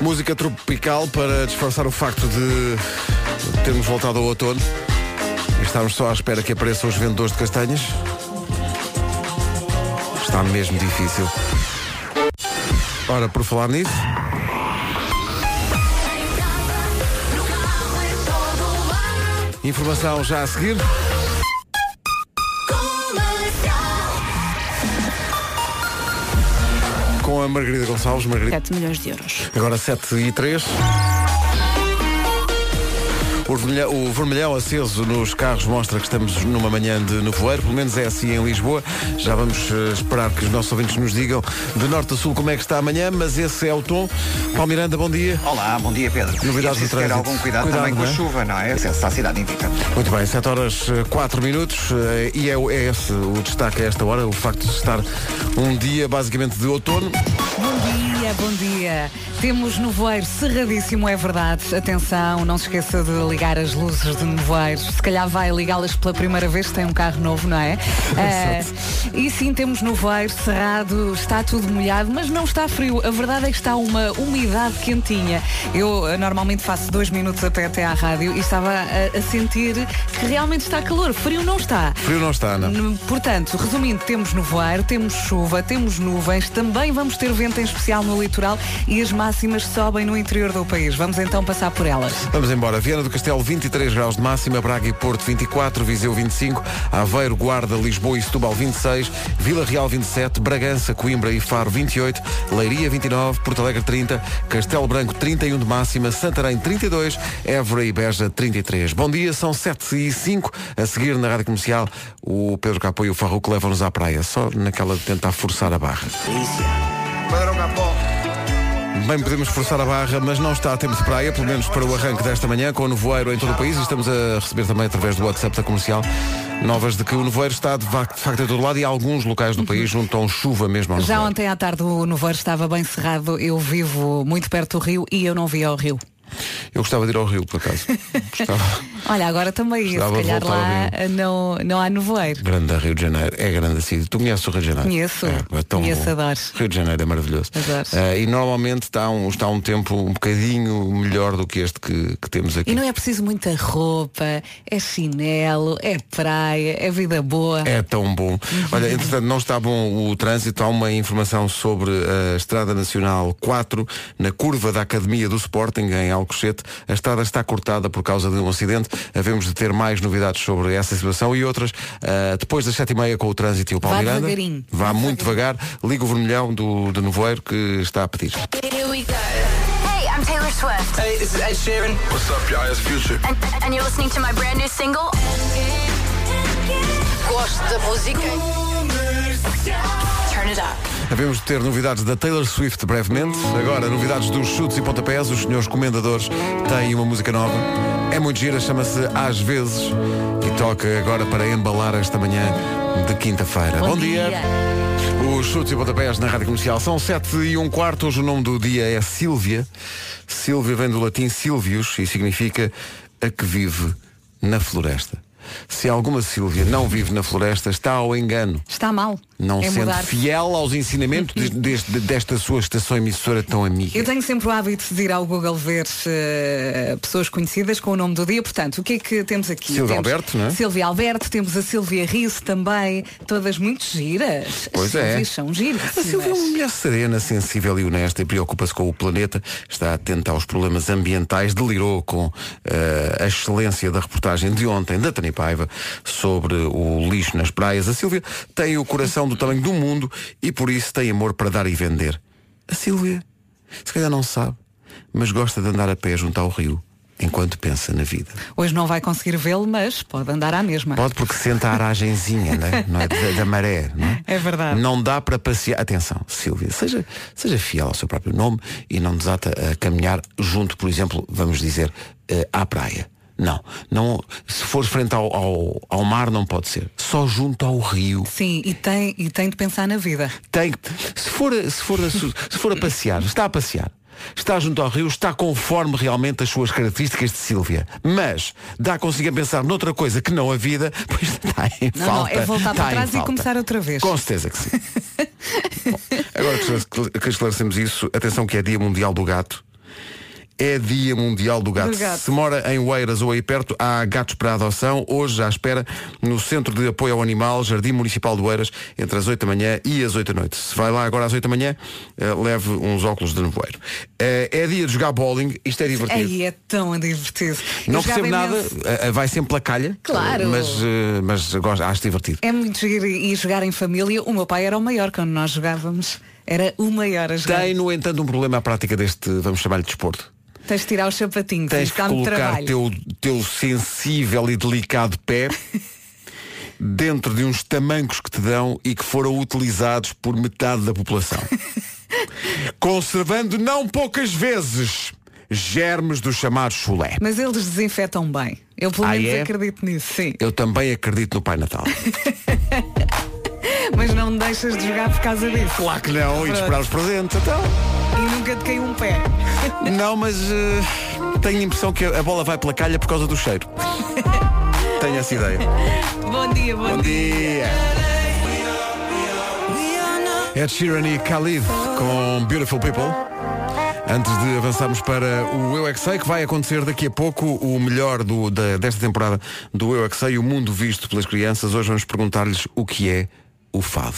Música tropical para disfarçar o facto de termos voltado ao outono e estarmos só à espera que apareçam os vendedores de castanhas. Está mesmo difícil. Ora, por falar nisso. Informação já a seguir. A Margarida Gonçalves. Margarida. 7 milhões de euros. Agora 7 e 3. O vermelhão, o vermelhão aceso nos carros mostra que estamos numa manhã de nevoeiro, pelo menos é assim em Lisboa. Já vamos eh, esperar que os nossos ouvintes nos digam de norte a sul como é que está amanhã, mas esse é o tom. Paulo Miranda, bom dia. Olá, bom dia Pedro. Novidades é do preciso ter trânsito. algum cuidado, Cuidado, também com a é? chuva, não é? Acesso à cidade indica. Muito bem, 7 horas 4 minutos eh, e é, é esse o destaque a esta hora, o facto de estar um dia basicamente de outono. Bom dia. Temos nevoeiro cerradíssimo, é verdade. Atenção, não se esqueça de ligar as luzes de nevoeiro. Se calhar vai ligá-las pela primeira vez, tem um carro novo, não é? Ah, e sim, temos nevoeiro cerrado, está tudo molhado, mas não está frio. A verdade é que está uma umidade quentinha. Eu ah, normalmente faço dois minutos a pé até à rádio e estava a, a sentir que realmente está calor. Frio não está. Frio não está, não. Portanto, resumindo, temos nevoeiro, temos chuva, temos nuvens, também vamos ter vento em especial no litoral e as máximas sobem no interior do país. Vamos então passar por elas. Vamos embora. Viana do Castelo, 23 graus de máxima, Braga e Porto, 24, Viseu, 25, Aveiro, Guarda, Lisboa e Setúbal, 26, Vila Real, 27, Bragança, Coimbra e Faro, 28, Leiria, 29, Porto Alegre, 30, Castelo Branco, 31 de máxima, Santarém, 32, Évora e Beja, 33. Bom dia, são 7 e 5. A seguir na Rádio Comercial, o Pedro Capô e o Farruco levam-nos à praia, só naquela de tentar forçar a barra. Pedro Capó. Bem, podemos forçar a barra, mas não está a tempo de praia, pelo menos para o arranque desta manhã, com o nevoeiro em todo o país. E estamos a receber também, através do WhatsApp da comercial, novas de que o nevoeiro está de fa- de facto em todo lado e alguns locais do país juntam chuva mesmo ao Já ontem à tarde o nevoeiro estava bem cerrado. Eu vivo muito perto do rio e eu não via o rio. Eu gostava de ir ao Rio, por acaso. Olha, agora também, se Gostava de calhar lá não, não há nevoeiro. Grande Rio de Janeiro. É grande a cidade. Tu conheces o Rio de Janeiro? Conheço. É, é tão Conheço, bom. adoro. Rio de Janeiro é maravilhoso. Adoro. Eh, e normalmente está um, está um tempo um bocadinho melhor do que este que, que temos aqui. E não é preciso muita roupa, é chinelo, é praia, é vida boa. É tão bom. Olha, entretanto, não está bom o trânsito. Há uma informação sobre a Estrada Nacional 4, na curva da Academia do Sporting, em Alcochete. A estrada está cortada por causa de um acidente. Havemos de ter mais novidades sobre essa situação e outras. ah, depois das sete e meia com o trânsito e o Paulo Vá Miranda. devagarinho. Vá muito devagar. Liga o vermelhão do, do nevoeiro que está a pedir. Hey, I'm Taylor Swift. Hey, this is Ed Sheeran. What's up, y'all? It's Future. And, and you're listening to my brand new single. Gosto da música. Turn it up. Havemos de ter novidades da Taylor Swift brevemente. Agora, novidades dos chutes e pontapés. Os senhores comendadores têm uma música nova. É muito gira, chama-se Às Vezes e toca agora para embalar esta manhã de quinta-feira. Bom Bom, dia. dia. Os chutes e pontapés na Rádio Comercial são 7 e um quarto. Hoje o nome do dia é Sílvia. Sílvia vem do latim Silvius e significa a que vive na floresta. Se alguma Sílvia não vive na floresta, está ao engano Está mal. Não é sendo mudar. fiel aos ensinamentos de- deste- desta sua estação emissora tão amiga. Eu tenho sempre o hábito de ir ao Google ver eh, pessoas conhecidas com o nome do dia. Portanto, o que é que temos aqui? Silvia temos Alberto, não é? Silvia Alberto, temos a Silvia Risso também, todas muito giras. Pois As é. São giras. A Silvia é uma mulher serena, sensível e honesta e preocupa-se com o planeta, está atenta aos problemas ambientais, delirou com eh, a excelência da reportagem de ontem da Tânia Paiva sobre o lixo nas praias. A Silvia tem o coração do tamanho do mundo e por isso tem amor para dar e vender. A Silvia, se calhar não sabe, mas gosta de andar a pé junto ao rio enquanto pensa na vida. Hoje não vai conseguir vê-lo, mas pode andar à mesma. Pode porque sente a aragenzinha, né? não é? Da, da maré, não é? É verdade. Não dá para passear. Atenção, Silvia, seja, seja fiel ao seu próprio nome e não desata a caminhar junto, por exemplo, vamos dizer, eh, à praia. Não, não, se for frente ao, ao, ao mar não pode ser. Só junto ao rio. Sim, e tem, e tem de pensar na vida. Tem, que- se for, a- se for, a, se for a passear, está a passear. Está junto ao rio, está conforme realmente as suas características de Sílvia. Mas dá consigo a pensar noutra coisa que não a vida, pois está em Não, falta. não, é voltar para trás e falta. começar outra vez. Com certeza que sim. Bom, agora que esclarecemos isso, atenção que é Dia Mundial do Gato. É Dia Mundial do Gato. Do gato. Se mora em Oeiras ou aí perto, há gatos para adoção. Hoje à espera no Centro de Apoio ao Animal, Jardim Municipal de Oeiras, entre as 8 da manhã e as 8 da noite. Se vai lá agora às 8 da manhã, eh, leve uns óculos de nevoeiro. Eh, é dia de jogar bowling, isto é divertido. Aí é tão divertido. Não percebo nada, eh, vai sempre pela calha. Claro. Mas, mas gosto, acho divertido. É muito giro e jogar em família. O meu pai era o maior quando nós jogávamos. Era o maior a jogar. Tem, no entanto, um problema à prática deste, vamos chamar-lhe desporto. Tens de tirar os sapatinhos. Tens de colocar trabalho. teu, teu sensível e delicado pé dentro de uns tamancos que te dão e que foram utilizados por metade da população. Conservando não poucas vezes germes do chamado chulé. Mas eles desinfetam bem. Eu pelo Ah, menos é? acredito nisso, sim. Eu também acredito no Pai Natal. Mas não me deixas de jogar por causa disso. Claro que não, e de esperar os presentes. Então. E nunca te caiu um pé. Não, mas eh, tenho a impressão que a bola vai pela calha por causa do cheiro. tenho essa ideia. Bom dia, bom, Bom dia. dia. Ed Sheeran e Khalid com Beautiful People. Antes de avançarmos para o Eu é Que Sei, que vai acontecer daqui a pouco o melhor do- da- desta temporada do Eu é Que Sei, o mundo visto pelas crianças. Hoje vamos perguntar-lhes o que é o fado.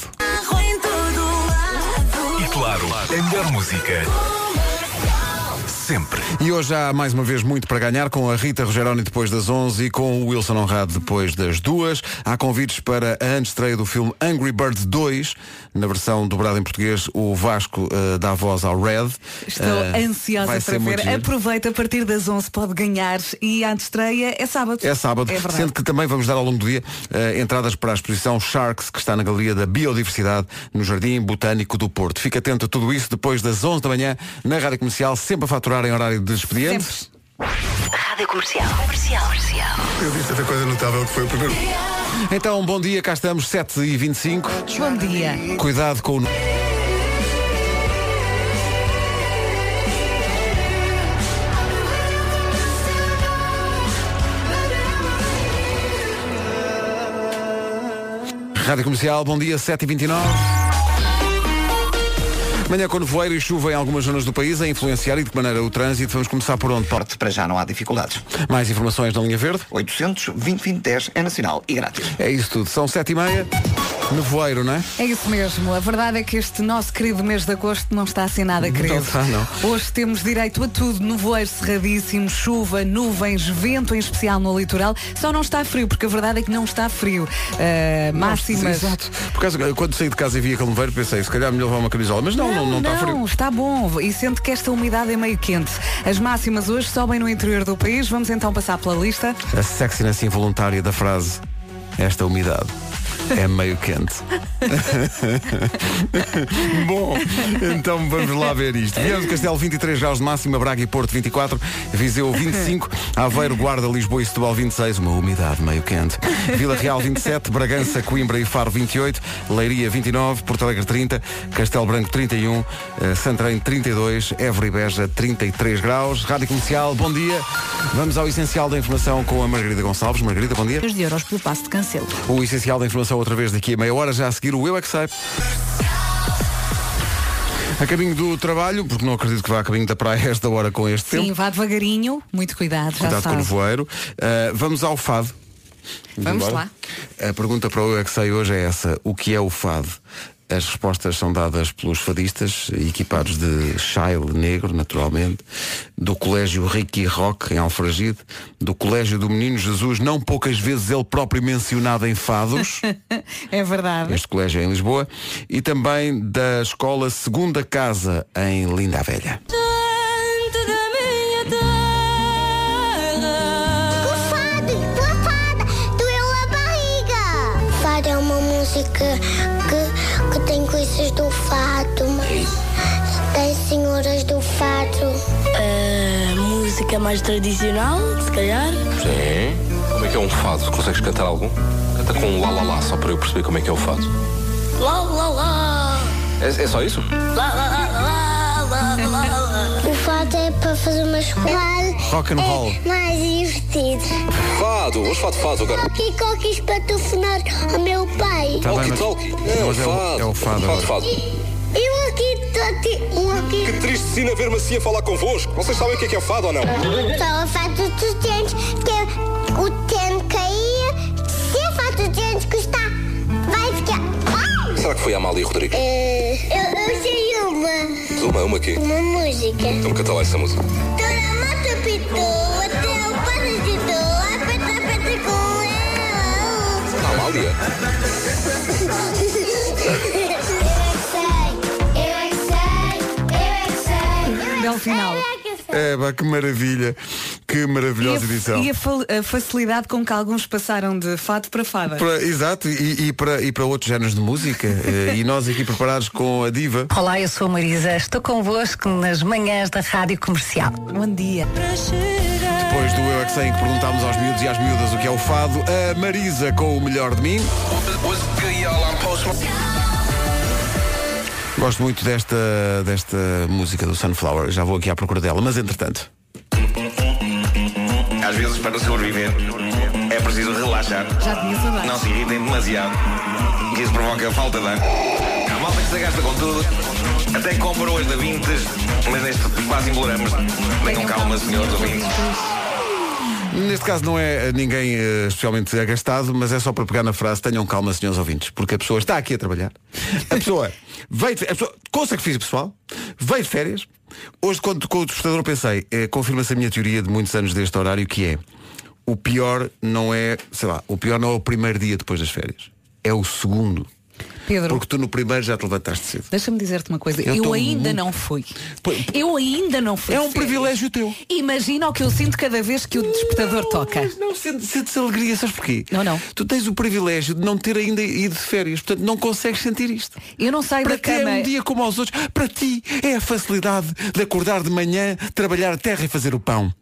E claro, a melhor música. Sempre. E hoje há mais uma vez muito para ganhar com a Rita Rogeroni depois das 11 e com o Wilson Honrado depois das 2. Há convites para a antestreia do filme Angry Birds 2, na versão dobrada em português, o Vasco eh, dá voz ao Red. Estou Eh, ansiosa para ver. giro. Aproveita a partir das 11 pode ganhar e a estreia é sábado. É sábado, É sendo que também vamos dar ao longo do dia eh, entradas para a exposição Sharks, que está na Galeria da Biodiversidade, no Jardim Botânico do Porto. Fica atento a tudo isso depois das 11 da manhã, na Rádio Comercial, sempre a faturar em horário de expediente. Rádio Comercial. Comercial. Comercial. Eu disse tanta coisa notável que foi o primeiro. Então, bom dia, cá estamos, 7h25. Bom dia. Cuidado com o. Rádio Comercial, bom dia, 7h29. Manhã com nevoeiro e chuva em algumas zonas do país a influenciar e de que maneira o trânsito. Vamos começar por onde? Porte, para já não há dificuldades. Mais informações na linha verde? 800 2010 é nacional e grátis. É isso tudo. São 7h30. Nevoeiro, não é? É isso mesmo. A verdade é que este nosso querido mês de agosto não está assim nada querido. está, não. Hoje temos direito a tudo. Nevoeiro cerradíssimo, chuva, nuvens, vento em especial no litoral. Só não está frio, porque a verdade é que não está frio. Uh, máximas. Exato. Por causa, quando saí de casa e vi aquele nevoeiro, pensei, se calhar melhor levar uma camisola. Mas não, não, não, está frio. está bom. E sente que esta umidade é meio quente. As máximas hoje sobem no interior do país. Vamos então passar pela lista. A sexiness involuntária da frase, esta umidade. É meio quente. Bom, então vamos lá ver isto. Viemos do Castelo 23 graus de máxima, Braga e Porto 24, Viseu 25, Aveiro, Guarda, Lisboa e Setúbal 26, uma umidade meio quente. Vila Real 27, Bragança, Coimbra e Faro 28, Leiria 29, Porto Alegre 30, Castelo Branco 31, eh, Santarém 32, Évora e Beja 33 graus. Rádio Comercial, bom dia. Vamos ao essencial da informação com a Margarida Gonçalves. Margarida, bom dia. de euros pelo passo de cancelo. O essencial da informação outra vez daqui a meia hora, já a seguir o Eu é que sei. A caminho do trabalho, porque não acredito que vá a caminho da praia esta hora com este Sim, tempo. vá devagarinho. Muito cuidado, já Cuidado com o sabe. nevoeiro. Uh, vamos ao fado. Vamos embora? lá. A pergunta para o Eu é que sei hoje é essa. O que é o fado? As respostas são dadas pelos fadistas, equipados de Shile Negro, naturalmente, do Colégio Ricky Rock, em Alfragide, do Colégio do Menino Jesus, não poucas vezes ele próprio mencionado em fados. É verdade. este colégio é em Lisboa, e também da escola Segunda Casa em Linda a Velha. Fado, tua fada, doeu a barriga. Fado é uma música música mais tradicional, se calhar. Sim. Como é que é um fado? Consegues cantar algum? Canta com um lá lá lá, só para eu perceber como é que é o fado. Lá, lá, lá. É, é só isso? Lá, lá, lá, lá, lá, lá. O fado é para fazer uma escola. Rock and roll. É mais divertido. Fado, vamos falar de fado agora. Coqui coquis para telefonar ao meu pai. Tá bem, mas- Walkie-talkie. É, é o- fado. é o fado Fado, fado. Que triste cena ver-me assim a falar convosco. Vocês sabem o que é que é fado ou não? só a fato dos dentes, que o dente cair, se a fato dos dentes que está, vai ficar. Ai! Será que foi a Amália Rodrigues? Eh, eu, eu sei uma, Uma, uma aqui. uma música. Então canta lá essa música. Toda mata pitou, até o padre citou, aperta, aperta com ela. Amália? Belo final. É. É, que maravilha. Que maravilhosa E, a, edição. e a a facilidade com que alguns passaram de fado para fada. Para- exato, e, e para, e para outros géneros de música. Eh, e nós aqui preparados com a diva. Olá, eu sou a Marisa. Estou convosco nas manhãs da Rádio Comercial. Bom dia. Depois do Eu é que Sei, que perguntámos aos miúdos e às miúdas o que é o fado, a Marisa com o melhor de mim. Gosto muito desta, desta música do Sunflower, já vou aqui à procura dela, mas entretanto. Às vezes, para sobreviver, é preciso relaxar. Já tinha saudades. Não se irritem demasiado, que isso provoca falta de ar. Há malta que se gasta com tudo, até compra hoje da Vintes, mas neste quase imploramos. Tenham calma, senhores ouvintes. Neste caso não é ninguém eh, especialmente agastado, mas é só para pegar na frase tenham calma, senhores ouvintes, porque a pessoa está aqui a trabalhar. A pessoa veio de, a pessoa, com sacrifício pessoal, veio de férias. Hoje, quando com o despertador pensei, eh, confirma-se a minha teoria de muitos anos deste horário, que é o pior não é, sei lá, o pior não é o primeiro dia depois das férias. É o segundo. Pedro, Porque tu no primeiro já te levantaste cedo. deixa-me dizer-te uma coisa. Eu Eu, ainda muito- não fui. Eu ainda não fui. É um privilégio teu. Imagina o que eu sinto cada vez que o despertador toca. Não, sentes, sentes alegria, sabes porquê? Não, não. Tu tens o privilégio de não ter ainda ido de férias, portanto não consegues sentir isto. Eu não saio Para da ti é cama. um dia como aos outros. Para ti é a facilidade de acordar de manhã, trabalhar a terra e fazer o pão.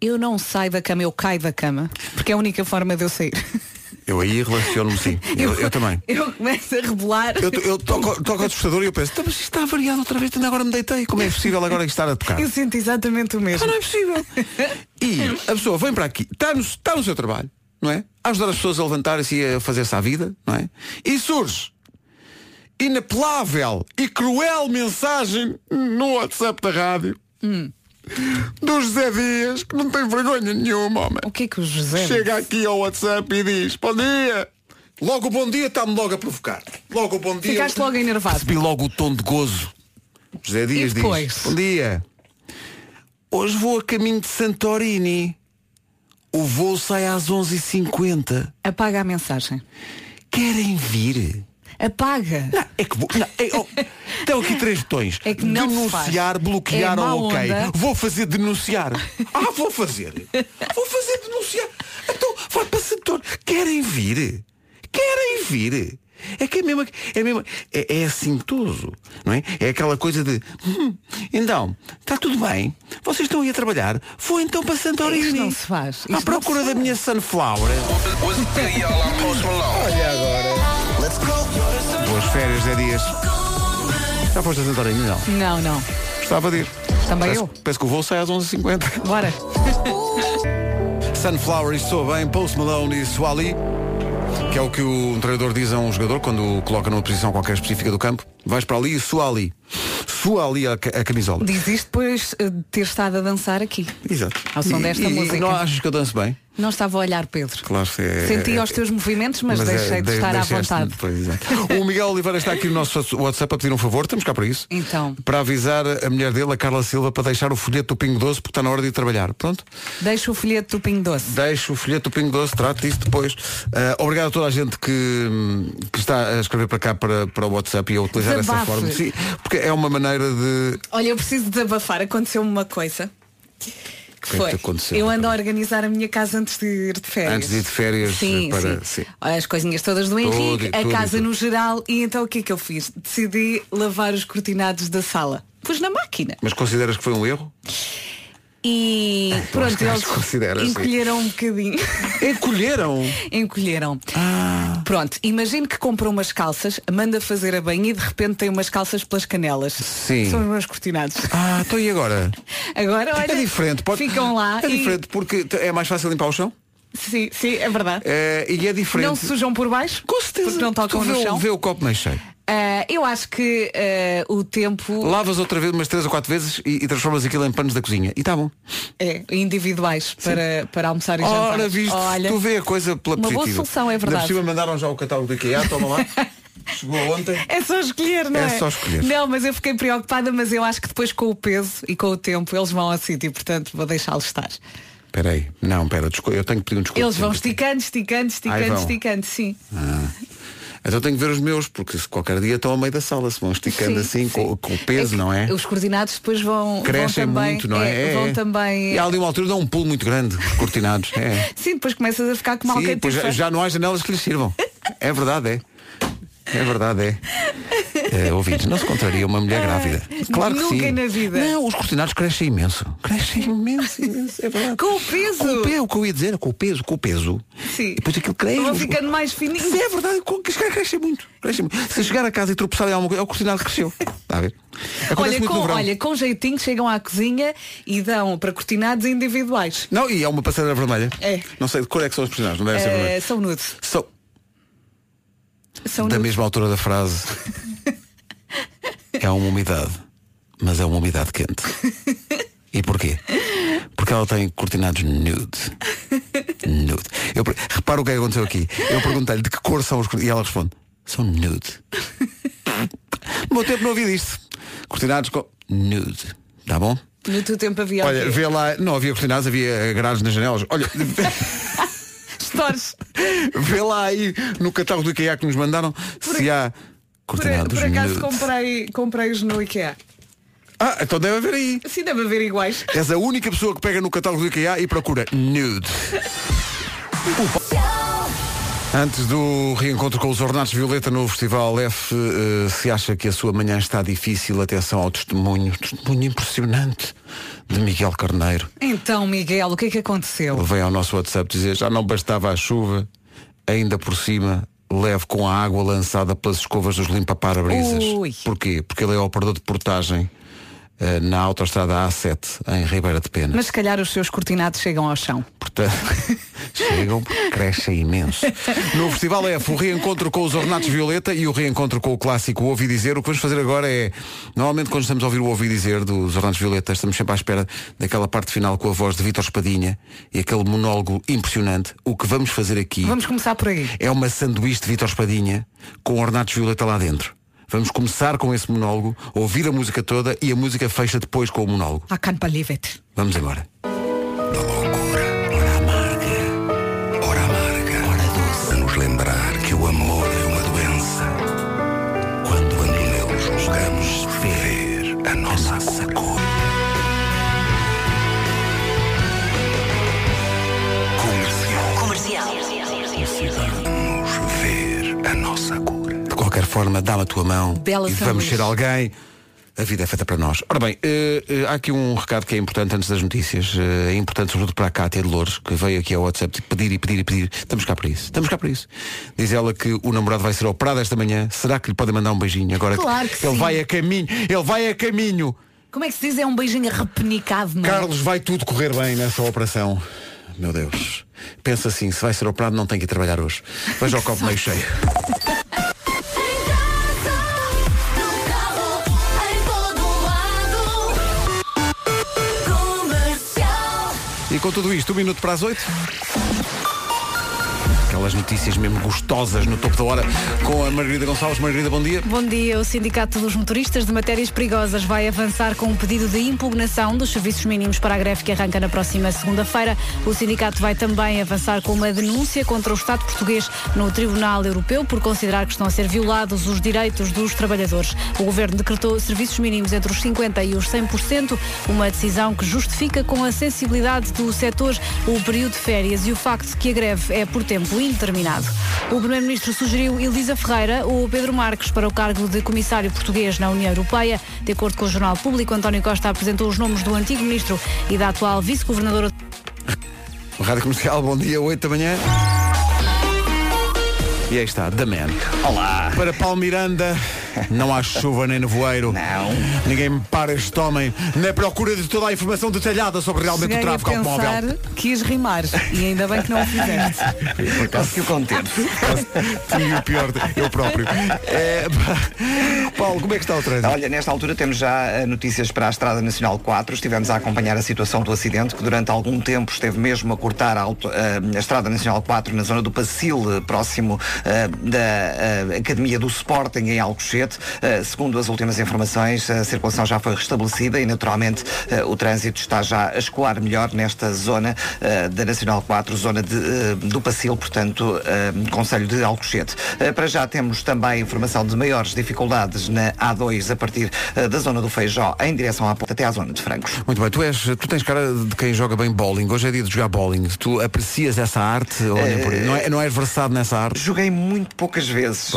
Eu não saio da cama, eu caio da cama. Porque é a única forma de eu sair. Eu aí relaciono-me sim. Eu, eu também. Eu começo a rebolar. Eu, eu toco, toco ao despertador e eu penso, "Então, mas isto está variado outra vez, ainda agora me deitei. Como é possível agora estar a tocar? Eu sinto exatamente o Ah, mesmo. não é possível. E a pessoa vem para aqui, está no, está no seu trabalho, não é? A ajudar as pessoas a levantarem-se e a fazer-se à vida, não é? E surge inapelável e cruel mensagem no WhatsApp da rádio do José Dias, que não tem vergonha nenhuma, homem. O que é que o José Chega aqui ao WhatsApp e diz, bom dia. Logo o bom dia está-me logo a provocar. Logo o bom dia. Ficaste logo enervado. Recebi logo o tom de gozo. José Dias E depois? diz, bom dia. Hoje vou a caminho de Santorini. O voo sai às 11h50. Apaga a mensagem. Querem vir? Apaga. Não, é que vou. Não, é, oh, tem aqui três botões. É que não denunciar, faz. bloquear É ou ok. onda. Vou fazer denunciar. Ah, vou fazer. Vou fazer denunciar. Então, vai para setor. Querem vir? Querem vir? É que é mesmo, é mesmo, é, é assintoso, não é? É aquela coisa de, "Hum, então, está tudo bem, vocês estão aí a trabalhar, vou então para Santorini. Isto não se faz. Isto À não procura da minha sunflower. Olha agora. Boas férias, Zé Dias. Já foste a Santorini? Não. Não, não. Gostava de ir. Também Penso, eu. penso que o voo sai às 11h50. Bora. Sunflower e soa bem, Post Malone e Swali. Que é o que o treinador diz a um jogador quando o coloca numa posição qualquer específica do campo. Vais para ali e sua ali. Sua ali a, a camisola. Diz isto depois de ter estado a dançar aqui. Exato. Ao som E- desta e- música. Não achas que eu danço bem? Não estava a olhar, Pedro. Claro que é. Senti é- os teus movimentos, mas, é- deixei de de- estar à vontade. o Miguel Oliveira está aqui no nosso WhatsApp a pedir um favor, estamos cá para isso. Então. Para avisar a mulher dele, a Carla Silva, para deixar o folheto do Pingo Doce, porque está na hora de ir trabalhar. Pronto? Deixa o folheto do Pingo Doce. Deixa o folheto do Pingo Doce, trate disso depois. Ah, obrigado a toda a gente que, que está a escrever para cá para, para o WhatsApp e a utilizar essa forma. Sim, porque é uma maneira de. Olha, eu preciso desabafar. Aconteceu-me uma coisa. Que que é foi. aconteceu? eu ando a organizar a minha casa antes de ir de férias. Antes de ir de férias sim, para- sim. sim. As coisinhas todas do Henrique, a casa no geral. E então o que é que eu fiz? Decidi lavar os cortinados da sala. Pus na máquina. Mas consideras que foi um erro? E pronto, acho que eles considera, sim. encolheram um bocadinho. Encolheram. encolheram. Ah. Pronto, imagino que comprou umas calças, manda fazer a banho e de repente tem umas calças pelas canelas. Sim. São os meus cortinados. Ah, então e agora? Agora, olha, É diferente. Pode... ficam lá É e- diferente porque é mais fácil limpar o chão. Sim, sim, é verdade. É, e é diferente. Não se sujam por baixo? Com certeza. Porque não tocam Tu vê, no chão? vê o copo meio cheio. Ah, eu acho que ah, o tempo Lavas outra vez umas três ou quatro vezes e, e transformas aquilo em panos da cozinha. E está bom. é individuais para, para almoçar e jantar. Ora, viste, Olha, tu vê a coisa pela uma boa positiva. solução, é Ainda por verdade. cima mandaram já o catálogo do IKEA, toma lá. Chegou ontem. É só escolher, não é? É só escolher. Não, mas eu fiquei preocupada, mas eu acho que depois com o peso e com o tempo eles vão ao sítio, portanto vou deixá-los estar. Espera aí. Não, espera, eu tenho que pedir um desconto. Eles vão esticando, esticando, esticando, esticando, sim. Então tenho que ver os meus, porque qualquer dia estão ao meio da sala, se vão esticando Sim, assim Com, com o peso, não é? Os coordenados depois vão, Crescem vão também, muito, não é? É, Vão é. também. E há ali uma altura dá um pulo muito grande, os cortinados. É. Sim, depois começas a ficar como Sim, alguém depois já, já não há janelas que lhes sirvam. É verdade, é. É verdade, é. é ouvintes, não se contraria uma mulher grávida. Claro que Nunca sim. na vida. Não, os cortinados crescem imenso. Crescem imenso, imenso, é verdade. Com o peso. Com o peso, que eu ia dizer, com o peso, com o peso. Sim. E depois aquilo cresce. Vão ficando mais fininhos. Sim, é verdade, crescem muito. Crescem muito. Se chegar a casa e tropeçar em alguma coisa, é o cortinado que cresceu. Está a ver? Acontece Olha com, olha, com jeitinho chegam à cozinha e dão para cortinados individuais. Não, e há uma passadeira vermelha. É. Não sei de cor é que são os personagens, não deve ser Eh, vermelho. são nudes. São São da mesma altura da frase. é uma umidade, mas é uma umidade quente. E porquê? Porque ela tem cortinados nude. Nude. Eu, repara o que é que aconteceu aqui. Eu perguntei-lhe de que cor são os cortinados. E ela responde, são nude. No meu tempo não havia disto. Cortinados com nude. Tá bom? No teu tempo havia Olha, vê lá, não havia cortinados, havia grades nas janelas. Olha, Stores. vê lá aí no catálogo do IKEA que nos mandaram se há Por, por acaso comprei, comprei-os no IKEA. Ah, então deve haver aí. Sim, deve haver iguais. És a única pessoa que pega no catálogo do IKEA e procura nude. Antes do reencontro com os Ornatos Violeta no Festival F, eh, se acha que a sua manhã está difícil, atenção ao testemunho, testemunho impressionante de Miguel Carneiro. Então, Miguel, o que é que aconteceu? Ele vem ao nosso WhatsApp dizer já não bastava a chuva, ainda por cima leve com a água lançada pelas escovas dos limpa-parabrisas. Porquê? Porque ele é operador de portagem na autoestrada A7 em Ribeira de Pena. Mas se calhar os seus cortinados chegam ao chão. Portanto, chegam porque crescem imenso. No Festival F, o reencontro com os Ornatos Violeta e o reencontro com o clássico Ouvi Dizer. O que vamos fazer agora é, normalmente quando estamos a ouvir o Ouvi Dizer dos Ornatos Violeta, estamos sempre à espera daquela parte final com a voz de Vítor Espadinha e aquele monólogo impressionante. O que vamos fazer aqui Vamos começar por aí. é uma sanduíche de Vítor Espadinha com Ornatos Violeta lá dentro. Vamos começar com esse monólogo, ouvir a música toda e a música fecha depois com o monólogo. I can't believe it. Vamos embora. Forma, dá-me a tua mão Bela e vamos ser alguém. A vida é feita para nós. Ora bem, eh, eh, há aqui um recado que é importante antes das notícias. Eh, é importante sobretudo para a Cátia de Louros, que veio aqui ao WhatsApp pedir e pedir e pedir. Estamos cá para isso. Estamos cá para isso. Diz ela que o namorado vai ser operado esta manhã. Será que lhe podem mandar um beijinho? Agora Claro que ele sim. vai a caminho. Ele vai a caminho. Como é que se diz? É um beijinho arrepenicado, não é? Carlos, vai tudo correr bem nessa operação. Meu Deus. Pensa assim, se vai ser operado não tem que ir trabalhar hoje. Veja o copo meio cheio. E com tudo isto, um minuto para as oito. Aquelas notícias mesmo gostosas no topo da hora com a Margarida Gonçalves. Margarida, bom dia. Bom dia. O Sindicato dos Motoristas de Matérias Perigosas vai avançar com um pedido de impugnação dos serviços mínimos para a greve que arranca na próxima segunda-feira. O sindicato vai também avançar com uma denúncia contra o Estado português no Tribunal Europeu por considerar que estão a ser violados os direitos dos trabalhadores. O governo decretou serviços mínimos entre os 50% e os 100%, uma decisão que justifica com a sensibilidade do setor o período de férias e o facto de que a greve é por tempo indeterminado. O Primeiro-Ministro sugeriu Elisa Ferreira ou Pedro Marques para o cargo de comissário português na União Europeia. De acordo com o Jornal Público, António Costa apresentou os nomes do antigo ministro e da atual vice-governadora. Rádio Comercial, bom dia, 8 da manhã. E aí está, The Man. Olá. Para Paulo Miranda, Não há chuva nem nevoeiro. Não. Ninguém me para este homem na procura de toda a informação detalhada sobre realmente Cheguei o a pensar automóvel. que ias rimar e ainda bem que não o fizeste. Conseguiu conter. Tinha o pior, eu próprio. É, Paulo, como é que está o trânsito? Olha, nesta altura temos já eh, notícias para a Estrada Nacional 4. Estivemos a acompanhar a situação do acidente, que durante algum tempo esteve mesmo a cortar a, auto- eh, a Estrada Nacional 4 na zona do Pacil, eh, próximo eh, da Academia do Sporting em Alcochete. Eh, segundo as últimas informações, a circulação já foi restabelecida e naturalmente eh, o trânsito está já a escoar melhor nesta zona eh, da Nacional 4, zona de, do Pacil, portanto, Conselho de Alcochete. Para já temos também informação de maiores dificuldades na A2 a partir da zona do Feijó em direção à ponta até à zona de Francos. Muito bem, tu, és, tu tens cara de quem joga bem bowling. Hoje é dia de jogar bowling. Tu aprecias essa arte por aí? Não, é, não és versado nessa arte? Joguei muito poucas vezes,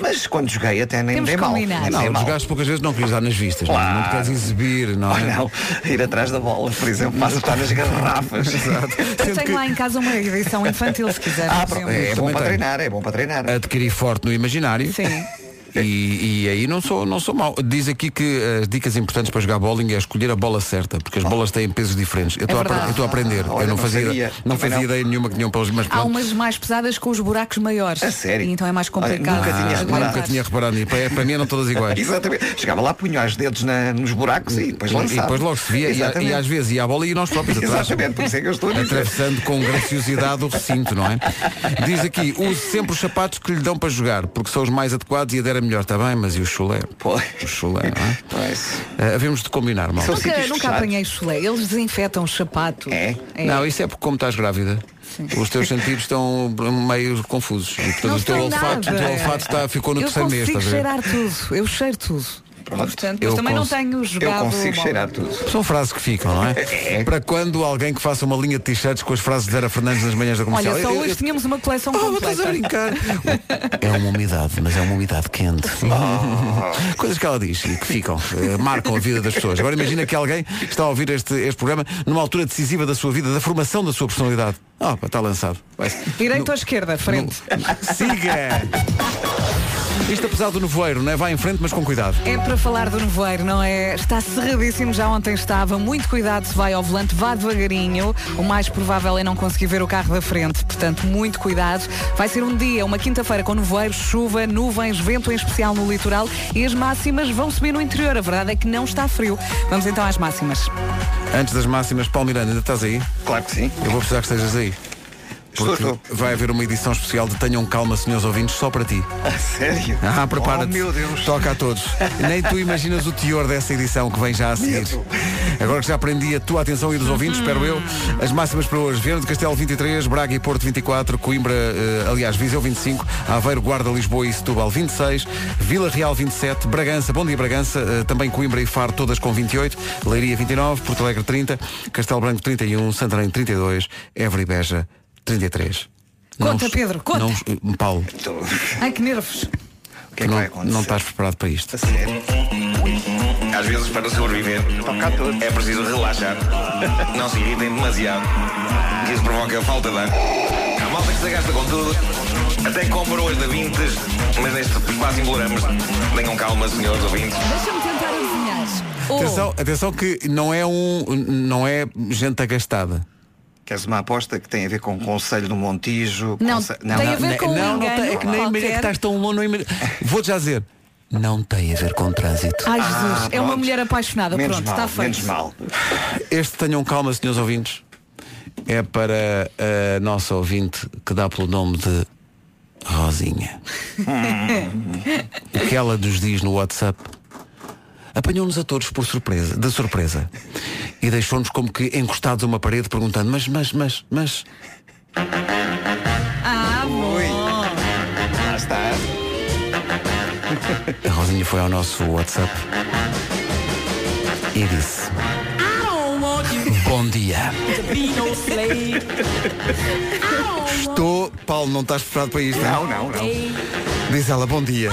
mas quando joguei até nem Mal. combinar. Não, mal. jogaste poucas vezes, não querias dar nas vistas. não é? Não, te Claro. queres exibir, não Oh, é? não, ir atrás da bola, por exemplo, para acertar nas garrafas. Eu Sendo tenho que lá em casa uma edição infantil, se quiser. Ah, exemplo. é bom para treinar, é bom para treinar. Adquiri forte no imaginário. Sim. E, e aí não sou, não sou mau. Diz aqui que as dicas importantes para jogar bowling é escolher a bola certa, porque as bolas têm pesos diferentes. Eu estou a, apre- verdade. eu estou a aprender. Olha, eu não não fazia, sabia. não Também fazia não. ideia nenhuma que tinham pelos mas Há umas mais pesadas com os buracos maiores. A sério? E então é mais Olha, complicado. nunca tinha de reparado. Nunca tinha reparado nisso. Para, para mim eram todas iguais. Exatamente. Chegava lá, punha os dedos na- nos buracos e depois E lançava. depois logo se via, e, a- e às vezes ia a bola e nós próprios atrás. Exatamente, por isso é que eu estou a. Atravessando com graciosidade o recinto, não é? Diz aqui, use sempre os sapatos que lhe dão para jogar, porque são os mais adequados e adera melhor, está bem? Mas e o chulé? Pois. O chulé, não é? Pois. Uh, havemos de combinar, mal. Nunca, nunca fechados. apanhei chulé. Eles desinfetam os sapatos. É? Não, isso é porque como estás grávida, os teus sentidos estão meio confusos. E, portanto, Não o teu olfato, o teu olfato está, ficou no eu terceiro mês, consigo a ver? cheirar tudo. Eu cheiro tudo. Pronto. Portanto, Eu mas também não tenho Eu jogado. consigo bola. cheirar tudo. São frases que ficam, não é? É. Para quando alguém que faça uma linha de t-shirts com as frases de Vera Fernandes nas manhãs da comercial? Olha, só Eu- hoje eu- tínhamos uma coleção Oh, estás a completa. brincar. É uma umidade, mas é uma umidade quente. Coisas que ela diz e que ficam, eh, marcam a vida das pessoas. Agora imagina que alguém está a ouvir este, este programa numa altura decisiva da sua vida, da formação da sua personalidade. Ah, está lançado. Direito ou esquerda, frente. Siga! Isto apesar do nevoeiro, não é? Vai em frente, mas com cuidado. É para falar do nevoeiro, não é? Está cerradíssimo, já ontem estava. Muito cuidado se vai ao volante, vá devagarinho. O mais provável é não conseguir ver o carro da frente. Portanto, muito cuidado. Vai ser um dia, uma quinta-feira com nevoeiro, chuva, nuvens, vento em especial no litoral e as máximas vão subir no interior. A verdade é que não está frio. Vamos então às máximas. Antes das máximas, Paulo Miranda, ainda estás aí? Claro que sim. Eu vou precisar que estejas aí. Porque estou. vai haver uma edição especial de Tenham Calma, senhores ouvintes, só para ti. A sério? Ah, prepara-te. Oh, meu Deus. Toca a todos. Nem tu imaginas o teor dessa edição que vem já a seguir. Agora que já aprendi a tua atenção e dos ouvintes, espero eu. As máximas para hoje. Viana do Castelo 23, Braga e Porto 24, Coimbra, eh, aliás, Viseu 25, Aveiro, Guarda, Lisboa e Setúbal 26, Vila Real 27, Bragança, Bom Dia Bragança, eh, também Coimbra e Faro todas com 28, Leiria 29, Porto Alegre 30, Castelo Branco 31, Santarém 32, Évora e Beja 33. Conta, Pedro, conta. Não, Paulo, Estou- Ai, que nervos. O que é que não, vai acontecer? não estás preparado para isto. A sério? Às vezes, para sobreviver, a é preciso relaxar. Não se irritem demasiado. que Isso provoca falta de ar. Há malta que se gasta com tudo. Até compra hoje da Vintes, mas neste quase imploramos. Tenham calma, senhores ouvintes. Deixa-me tentar adivinhar. Oh, Atenção, atenção que não é um não é gente agastada. Queres uma aposta que tem a ver com o Conselho do Montijo? Não, conse- tem a ver Ne- com um não, não tem, é que nem qualquer. que estás tão longe. não Vou-te já dizer. Não tem a ver com trânsito. Ai, Jesus, Ah, é uma pronto. mulher apaixonada. Menos Pronto, mal, está feito. menos mal. Este tenham calma, senhores ouvintes. É para a nossa ouvinte que dá pelo nome de Rosinha. o que ela nos diz no WhatsApp apanhou-nos a todos por surpresa, de surpresa. E deixou-nos como que encostados a uma parede perguntando, mas, mas, mas, mas. Ah. Lá está. A Rosinha foi ao nosso WhatsApp e disse Bom dia Estou Paulo, não estás preparado para isto Não, não, não. Diz ela, bom dia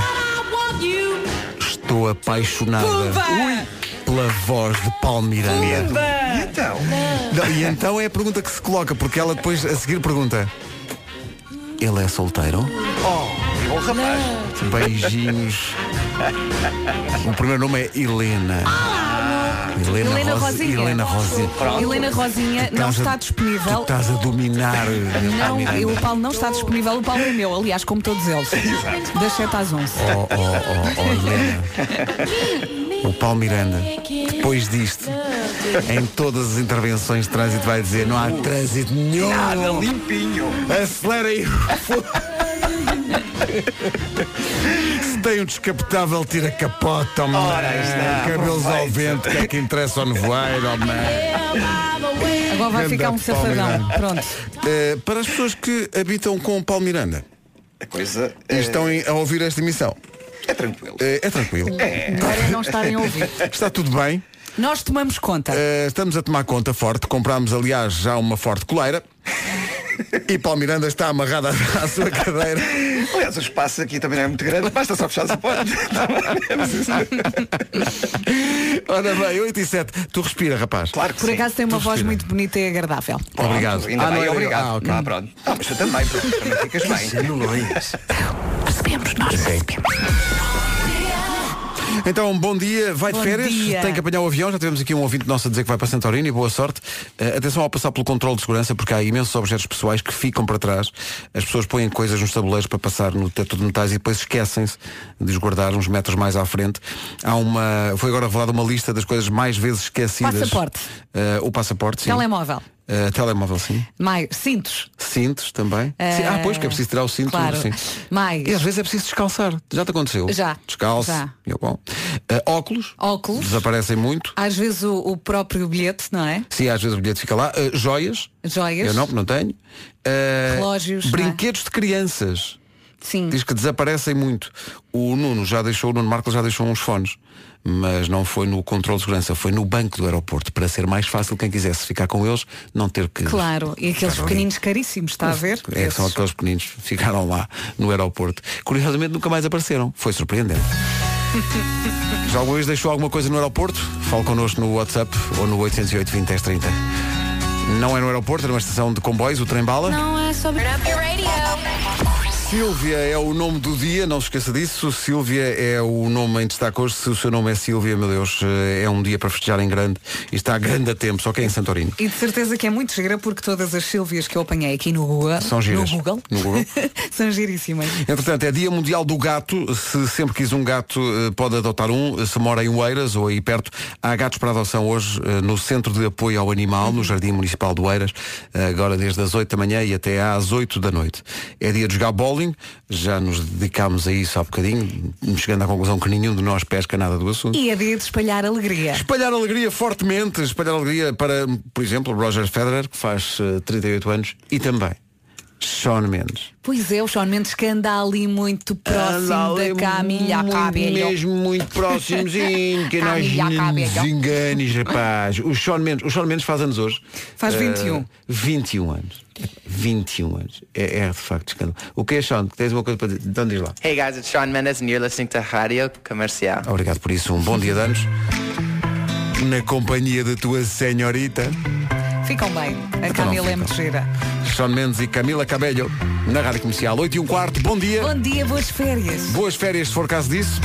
Estou apaixonada! Pela voz de Paulo Miranda E então? Não, E então é a pergunta que se coloca Porque ela depois a seguir pergunta Ele é solteiro? Oh, bom rapaz. Beijinhos. O primeiro nome é Helena. Helena, Helena Rosi- Rosinha. Helena Rosinha. Helena Rosinha não estás a- está disponível. Tu estás a dominar. Não, eu- o Paulo não está disponível, o Paulo é meu, aliás, como todos eles. Das 7 às 11. Oh, oh, oh, oh, Helena. O Paulo Miranda, depois disto, em todas as intervenções de trânsito vai dizer não há trânsito nenhum. Nada, limpinho. Acelera aí. Se tem um descapotável, tira capota, oh, Ora, está, Cabelos ao vento, que é que interessa ao nevoeiro, man. Agora vai ficar um safadão. Pronto. Eh, para as pessoas que habitam com o Paulo Miranda A coisa e é, estão a ouvir esta emissão, é tranquilo. eh, é tranquilo. Agora é não estarem a ouvir. Está tudo bem. Nós tomamos conta. Eh, estamos a tomar conta forte. Comprámos, aliás, já uma forte coleira. E Paulo Miranda está amarrada à sua cadeira. Aliás, o espaço aqui também não é muito grande, basta só fechar a porta. Ora bem, 8 e 7. Tu respira, rapaz. Claro que Por sim. acaso tem uma Tu voz respira. muito bonita e agradável. Obrigado. Ainda Ah, não bem, obrigado. Ah, ok. Ah, pronto. Ah, mas tu também, pronto, também ficas bem. Percebemos, nós percebemos. Então, bom dia, vai de Bom férias, dia. tem que apanhar o avião, já tivemos aqui um ouvinte nosso a dizer que vai para Santorini, boa sorte. Eh, atenção ao passar pelo controle de segurança, porque há imensos objetos pessoais que ficam para trás. As pessoas põem coisas nos tabuleiros para passar no teto de metais e depois esquecem-se de os guardar uns metros mais à frente. Há uma, foi agora revelada uma lista das coisas mais vezes esquecidas. Passaporte. Eh, o passaporte, sim. Telemóvel. Eh, telemóvel, sim. Mais, cintos. Cintos também. Sim, Ah, pois, que é preciso tirar o cinto. Claro. Sim. Mais. E às vezes é preciso descalçar. Já te aconteceu? Já. Descalço. Já. Eu, bom. Eh, óculos. Óculos. Desaparecem muito. Às vezes o, o próprio bilhete, não é? Sim, às vezes o bilhete fica lá. Eh, joias. Joias. Eu não, não tenho. Relógios, é? Brinquedos de crianças. Sim. Diz que desaparecem muito. O Nuno já deixou, o Nuno Marcos já deixou uns fones. Mas não foi no controle de segurança, foi no banco do aeroporto, para ser mais fácil quem quisesse ficar com eles, não ter que. Claro. E aqueles pequeninos caríssimos, está a ver? É, são aqueles pequeninos, ficaram lá no aeroporto. Curiosamente nunca mais apareceram. Foi surpreendente. Já alguma vez deixou alguma coisa no aeroporto? Fale connosco no WhatsApp ou no 808 20 10 30. Não é no aeroporto, é numa estação de comboios, o trem bala. Não é sobre. Silvia é o nome do dia, não se esqueça disso. Silvia é o nome em destaque hoje. Se o seu nome é Silvia, meu Deus, eh, é um dia para festejar em grande. E está a grande a tempo, só que é em Santorini. E de certeza que é muito gira porque todas as Sílvias que eu apanhei aqui no Google, São giras. no Google, No Google. são giríssimas. Entretanto, é Dia Mundial do Gato. Se sempre quis um gato, eh, pode adotar um. Se mora em Oeiras ou aí perto, há gatos para adoção hoje eh, no Centro de Apoio ao Animal, no Jardim Municipal de Oeiras, agora desde as 8 da manhã e até às 8 da noite. É dia de jogar bowling, já nos dedicámos a isso há bocadinho, chegando à conclusão que nenhum de nós pesca nada do assunto. E é dia de espalhar alegria. Espalhar alegria fortemente, espalhar alegria para, por exemplo, Roger Federer, que faz eh, 38 anos, e também Sean Mendes. Pois é, o Sean Mendes que anda ali muito próximo da Camila muito, Cabello. Mesmo muito próximozinho, que nós nos enganes, rapaz. O Sean Mendes, o Sean Mendes faz anos hoje. Faz Eh, 21. 21 anos. 21 anos. É, é de facto escândalo. O que é, Sean? Tens uma coisa para dizer? Então diz lá. Hey guys, it's Sean Mendes and you're listening to Radio Comercial. Obrigado por isso. Um bom dia de anos. Na companhia da tua senhorita. Ficam bem. A Então Camila é muito gira. Sean Mendes e Camila Cabello. Na Rádio Comercial. 8 e um quarto. Bom dia. Bom dia, boas férias. Boas férias, se for caso disso.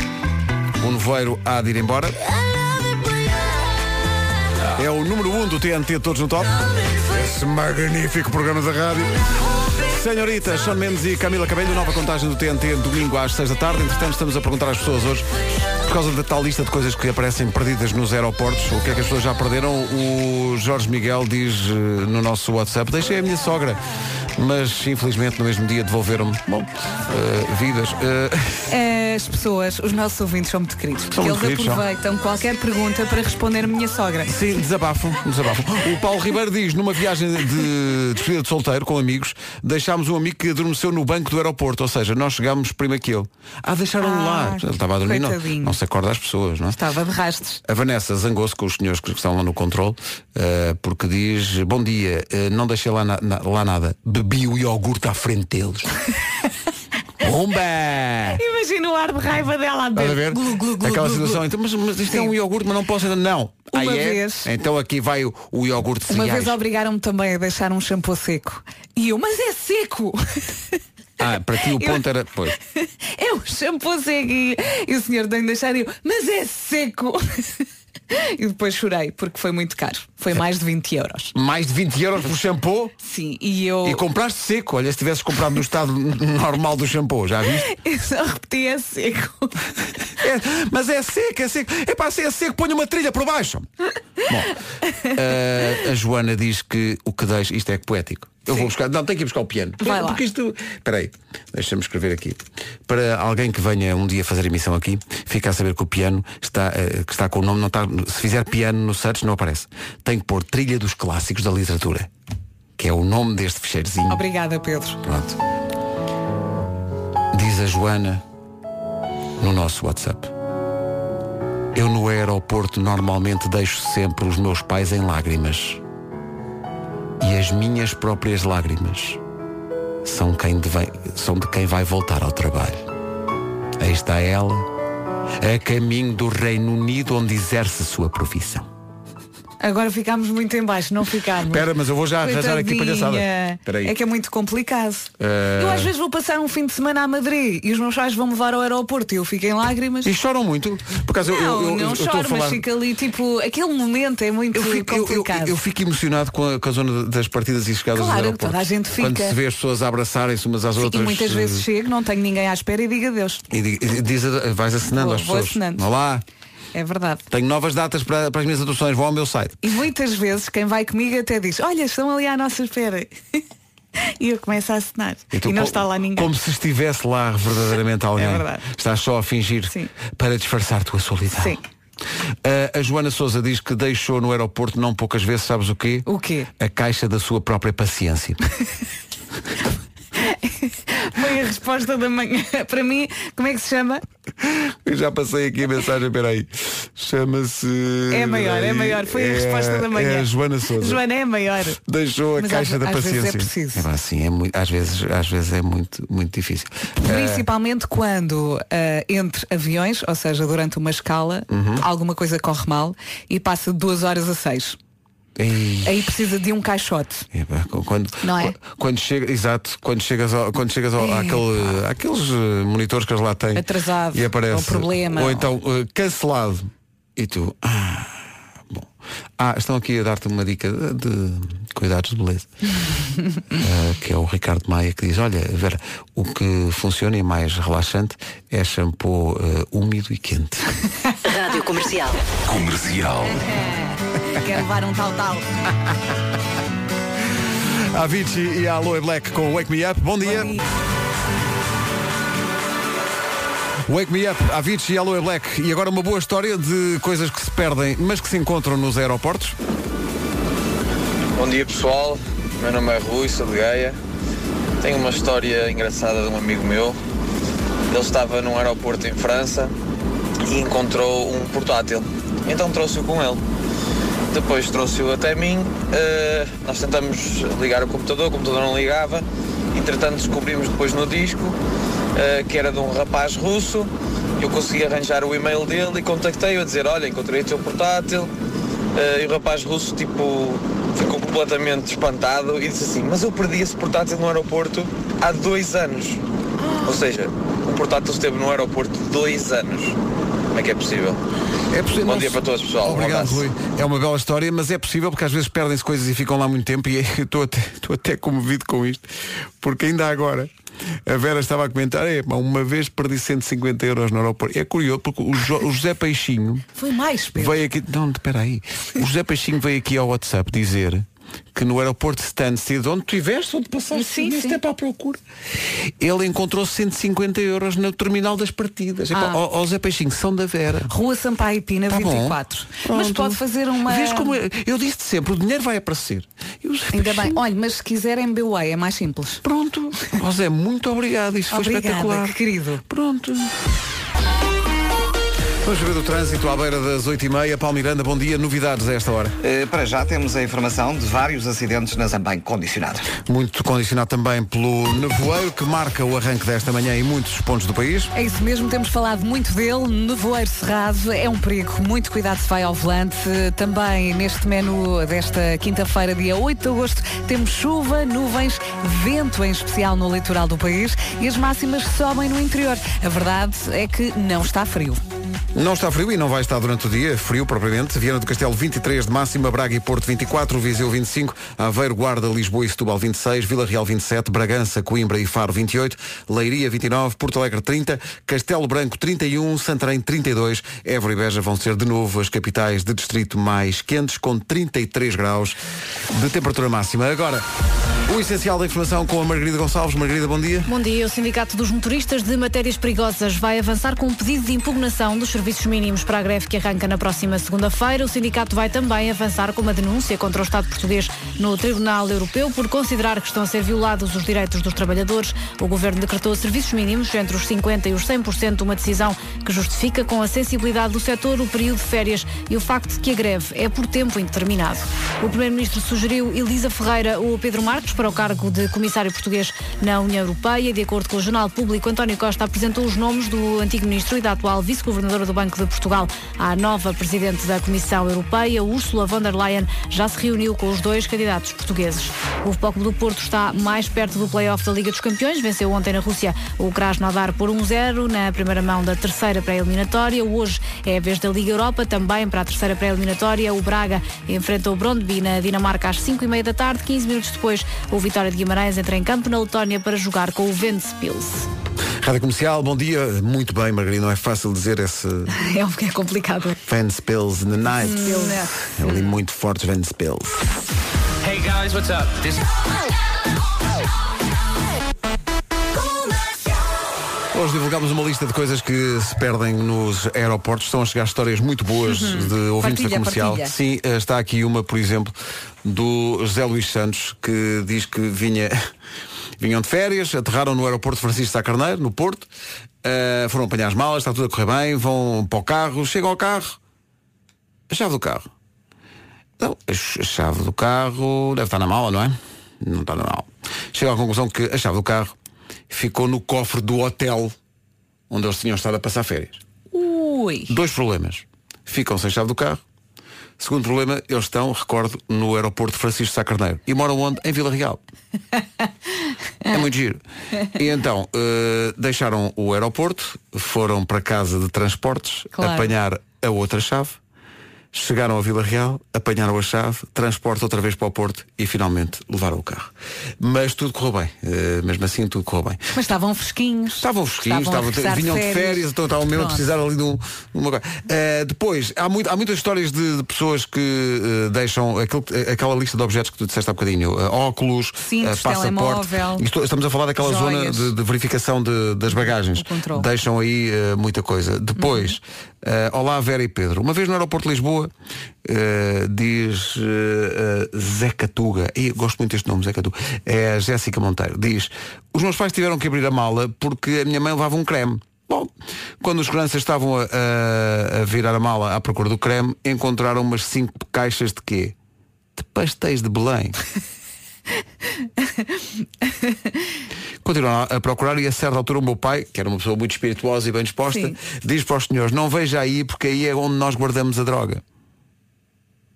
O nevoeiro há de ir embora. É o número 1 um do TNT Todos no Top. Esse magnífico programa da rádio. Senhorita, Sean Mendes e Camila Cabello, nova contagem do TNT domingo às 6 da tarde. Entretanto, estamos a perguntar às pessoas hoje, por causa da tal lista de coisas que aparecem perdidas nos aeroportos, o que é que as pessoas já perderam. O Jorge Miguel diz eh, no nosso WhatsApp, deixei a minha sogra. Mas infelizmente no mesmo dia devolveram-me bom, eh, vidas. Eh, As pessoas, os nossos ouvintes são muito queridos. Porque São muito eles queridos, são. aproveitam qualquer pergunta para responder a minha sogra. Sim, desabafam, desabafam. O Paulo Ribeiro diz, numa viagem de despedida de solteiro com amigos, deixámos um amigo que adormeceu no banco do aeroporto, ou seja, nós chegámos primeiro que ele. Ah, deixaram-no lá. Ele estava a dormir, não, não se acorda às pessoas, não é? Estava de rastos. A Vanessa zangou-se com os senhores que estão lá no controle, eh, porque diz, bom dia, eh, não deixei lá, na- lá nada, bebi o iogurte à frente deles. Bomba! Imagina o ar de raiva dela a a ver? Glu, glu, glu, Aquela situação, então, mas, mas isto é Sim. um iogurte, mas não posso ainda. Não. Uma Aí é? vez. Então aqui vai o, o iogurte de Uma cereais. vez obrigaram-me também a deixar um shampoo seco. E eu, mas é seco! Ah, para ti o ponto era. Pois. É um shampoo seco e, e o senhor tem de deixar e eu, mas é seco. E depois chorei, porque foi muito caro. Foi mais de 20 euros. Mais de 20 euros por shampoo? Sim, e eu. E compraste seco. Olha, se tivesses comprado no estado normal do shampoo, já viste? Eu só repeti é seco. É, mas é seco, é seco. É para ser seco, ponha uma trilha por baixo. Bom, eh, a Joana diz que o que deixa. Isto é poético. Eu vou buscar. Não, tenho que ir buscar o piano. Vai lá. Porque isto. Espera aí, deixa-me escrever aqui. Para alguém que venha um dia fazer emissão aqui, fica a saber que o piano está, eh, que está com o nome, não está. Se fizer piano no search, não aparece. Tem que pôr trilha dos clássicos da literatura. Que é o nome deste ficheirozinho. Obrigada, Pedro. Pronto. Diz a Joana no nosso WhatsApp. Eu no aeroporto normalmente deixo sempre os meus pais em lágrimas. E as minhas próprias lágrimas são, quem deve- são de quem vai voltar ao trabalho. Aí está ela, a caminho do Reino Unido onde exerce sua profissão. Agora ficámos muito em baixo, não ficámos. Espera, mas eu vou já arranjar aqui palhaçada. É que é muito complicado. Eh, Eu às vezes vou passar um fim de semana a Madrid e os meus pais vão me levar ao aeroporto e eu fico em lágrimas. E choram muito. Por eu- não, eu, eu, não eu choro, falar... mas fica ali, tipo, aquele momento é muito Eu fico, complicado. eu fico emocionado com a, com a zona das partidas e chegadas Claro, do aeroporto. toda a gente Quando fica. se vê as pessoas a abraçarem-se umas às e outras. muitas eh, vezes chego, não tenho ninguém à espera e digo adeus. E, di- e diz, vais assinando Vou- às vou pessoas. assinando. Olá, É verdade. tenho novas datas para, para as minhas atuações, vão ao meu site. E muitas vezes quem vai comigo até diz, olha, estão ali à nossa espera. e eu começo a assinar. E, tu não co- está lá ninguém. Como se estivesse lá verdadeiramente alguém. É verdade. Estás só a fingir Sim. para disfarçar a tua solidão. Sim. Ah, a Joana Souza diz que deixou no aeroporto não poucas vezes, sabes o quê? O quê? A caixa da sua própria paciência. A resposta da manhã. Para mim, como é que se chama? Eu já passei aqui a mensagem, espera aí. Chama-se. É maior, é maior. Foi a É- resposta da manhã. É a Joana Souza. Joana é maior. Deixou a Mas caixa às- da às vezes paciência. é preciso. É, pá, sim, é muito, às, vezes, às vezes é muito, muito difícil. Principalmente quando ah, entre aviões, ou seja, durante uma escala, Uhum. alguma coisa corre mal e passa de duas horas a seis. Ei, Aí precisa de um caixote. é, quando, Não é? quando chega, exato, quando chegas, ao, quando chegas ao, É, àquele, àqueles eh, monitores que eles lá têm Atrasado, e aparece ou problema. ou então eh, cancelado e tu ah, bom. ah, estão aqui a dar-te uma dica de, de cuidados de beleza Eh, que é o Ricardo Maia que diz olha Vera, o que funciona e é mais relaxante é shampoo eh, úmido e quente Rádio Comercial. Comercial. Quer levar um tal tal. A Avicii e a Aloe Black com Wake Me Up. Bom dia. Wake Me Up, Avicii e Aloe Black. E agora uma boa história de coisas que se perdem, mas que se encontram nos aeroportos. Bom dia pessoal, meu nome é Rui, sou de Gaia. Tenho uma história engraçada de um amigo meu. Ele estava num aeroporto em França e encontrou um portátil. Então trouxe-o com ele. Depois trouxe-o até mim. eh, nós tentamos ligar o computador, o computador não ligava. Entretanto descobrimos depois no disco eh, que era de um rapaz russo. Eu consegui arranjar o e-mail dele e contactei-o a dizer, olha, encontrei o teu portátil. Eh, e o rapaz russo tipo ficou completamente espantado e disse assim, mas eu perdi esse portátil no aeroporto há dois anos. Ou seja, o portátil esteve no aeroporto dois anos. Como é que é possível? É possível. Bom dia para todos, pessoal. Obrigado. Rui. É uma bela história, mas é possível porque às vezes perdem-se coisas e ficam lá muito tempo e eu estou até, estou até comovido com isto, porque ainda agora a Vera estava a comentar, é, uma vez perdi 150 euros no aeroporto. É curioso, porque o, Jo- o José Peixinho Foi mais, Pedro. veio aqui. Não, espera aí. O José Peixinho veio aqui ao WhatsApp dizer que no aeroporto de Stansted, onde tu estiveste, onde passaste, Sim, sim, sim. é para a procura. Ele encontrou 150 euros no terminal das partidas. Ah. ó, ó Zé Peixinho, são da Vera. Rua Sampaio Pina Tá bom. 24. Mas pode fazer uma. Vês como é? Eu disse sempre, o dinheiro vai aparecer. E Zé Ainda bem. Olha, mas se quiserem BWay é mais simples. Pronto. Ó Zé, muito obrigado. Isso foi Obrigada, espetacular. que querido. Pronto. Vamos ver o trânsito à beira das 8h30. Paulo Miranda, bom dia. Novidades a esta hora? Eh, para já temos a informação de vários acidentes na Zambém condicionado. Muito condicionado também pelo nevoeiro que marca o arranque desta manhã em muitos pontos do país. É isso mesmo, temos falado muito dele. Nevoeiro cerrado é um perigo. Muito cuidado se vai ao volante. Também neste menu desta quinta-feira, dia 8 de agosto, temos chuva, nuvens, vento em especial no litoral do país e as máximas sobem no interior. A verdade é que não está frio. Não está frio e não vai estar durante o dia, frio propriamente. Viana do Castelo 23 de máxima, Braga e Porto 24, Viseu 25, Aveiro, Guarda, Lisboa e Setúbal 26, Vila Real 27, Bragança, Coimbra e Faro 28, Leiria 29, Porto Alegre 30, Castelo Branco 31, Santarém 32, Évora e Beja vão ser de novo as capitais de distrito mais quentes, com 33 graus de temperatura máxima. Agora, o essencial da informação com a Margarida Gonçalves. Margarida, bom dia. Bom dia. O Sindicato dos Motoristas de Matérias Perigosas vai avançar com um pedido de impugnação dos serviços mínimos para a greve que arranca na próxima segunda-feira. O sindicato vai também avançar com uma denúncia contra o Estado português no Tribunal Europeu por considerar que estão a ser violados os direitos dos trabalhadores. O governo decretou serviços mínimos entre os 50% e os 100%, uma decisão que justifica com a sensibilidade do setor o período de férias e o facto de que a greve é por tempo indeterminado. O primeiro-ministro sugeriu Elisa Ferreira ou Pedro Marques para o cargo de comissário português na União Europeia. De acordo com o Jornal Público, António Costa apresentou os nomes do antigo ministro e da atual vice-governadora do Banco de Portugal à nova presidente da Comissão Europeia. Ursula von der Leyen já se reuniu com os dois candidatos portugueses. O Futebol do Porto está mais perto do play-off da Liga dos Campeões. Venceu ontem na Rússia o Krasnodar por 1-0 na primeira mão da terceira pré-eliminatória. Hoje é a vez da Liga Europa, também para a terceira pré-eliminatória. O Braga enfrenta o Brondby na Dinamarca às 5h30 da tarde. 15 minutos depois, o Vitória de Guimarães entra em campo na Letónia para jogar com o Ventspils. Rádio Comercial, bom dia. Muito bem, Margarida, não é fácil dizer esse É um que é complicado. Ventspils in the night. Hum, É ali muito forte Ventspils. Hey guys, what's up? This Hoje divulgámos uma lista de coisas que se perdem nos aeroportos. Estão a chegar histórias muito boas Uhum. de ouvintes Partilha, da comercial. partilha. Sim, eh, está aqui uma, por exemplo, do José Luís Santos, que diz que vinha, vinham de férias, aterraram no aeroporto Francisco Sá Carneiro, no Porto, eh, foram apanhar as malas, está tudo a correr bem, vão para o carro, chegam ao carro, a chave do carro. Não, a ch- a chave do carro deve estar na mala, não é? Não está na mala. Chega à conclusão que a chave do carro ficou no cofre do hotel onde eles tinham estado a passar férias. Ui. Dois problemas. Ficam sem chave do carro. Segundo problema, eles estão, recordo, no aeroporto Francisco Sá Carneiro. E moram onde? Em Vila Real. É muito giro. E então, eh, deixaram o aeroporto, foram para casa de transportes, Claro. apanhar a outra chave, chegaram a Vila Real, apanharam a chave, transporte outra vez para o Porto e finalmente levaram o carro. Mas tudo correu bem. Eh, mesmo assim, tudo correu bem. Mas estavam fresquinhos. Estavam fresquinhos, Estavam estavam, vinham de férias. férias, então estavam mesmo a precisar ali de um- uma coisa. Eh, depois, há, muito- há muitas histórias de, de pessoas que eh, deixam aquela lista de objetos que tu disseste há bocadinho. óculos, Cintos, passaporte. Isto- estamos a falar daquela joias. zona de, de verificação de- das bagagens. Deixam aí muita coisa. Depois, Uhum. olá Vera e Pedro. Uma vez no aeroporto de Lisboa, eh, diz eh, eh, Zé Catuga, e gosto muito deste nome, Zé Catuga, é a Jéssica Monteiro, diz, os meus pais tiveram que abrir a mala porque a minha mãe levava um creme. Bom, quando os seguranças estavam a, a- a virar a mala à procura do creme, encontraram umas cinco caixas de quê? De pastéis de Belém. Continuaram a procurar e a certa altura o meu pai, que era uma pessoa muito espirituosa e bem disposta, Sim. diz para os senhores, não veja aí porque aí é onde nós guardamos a droga.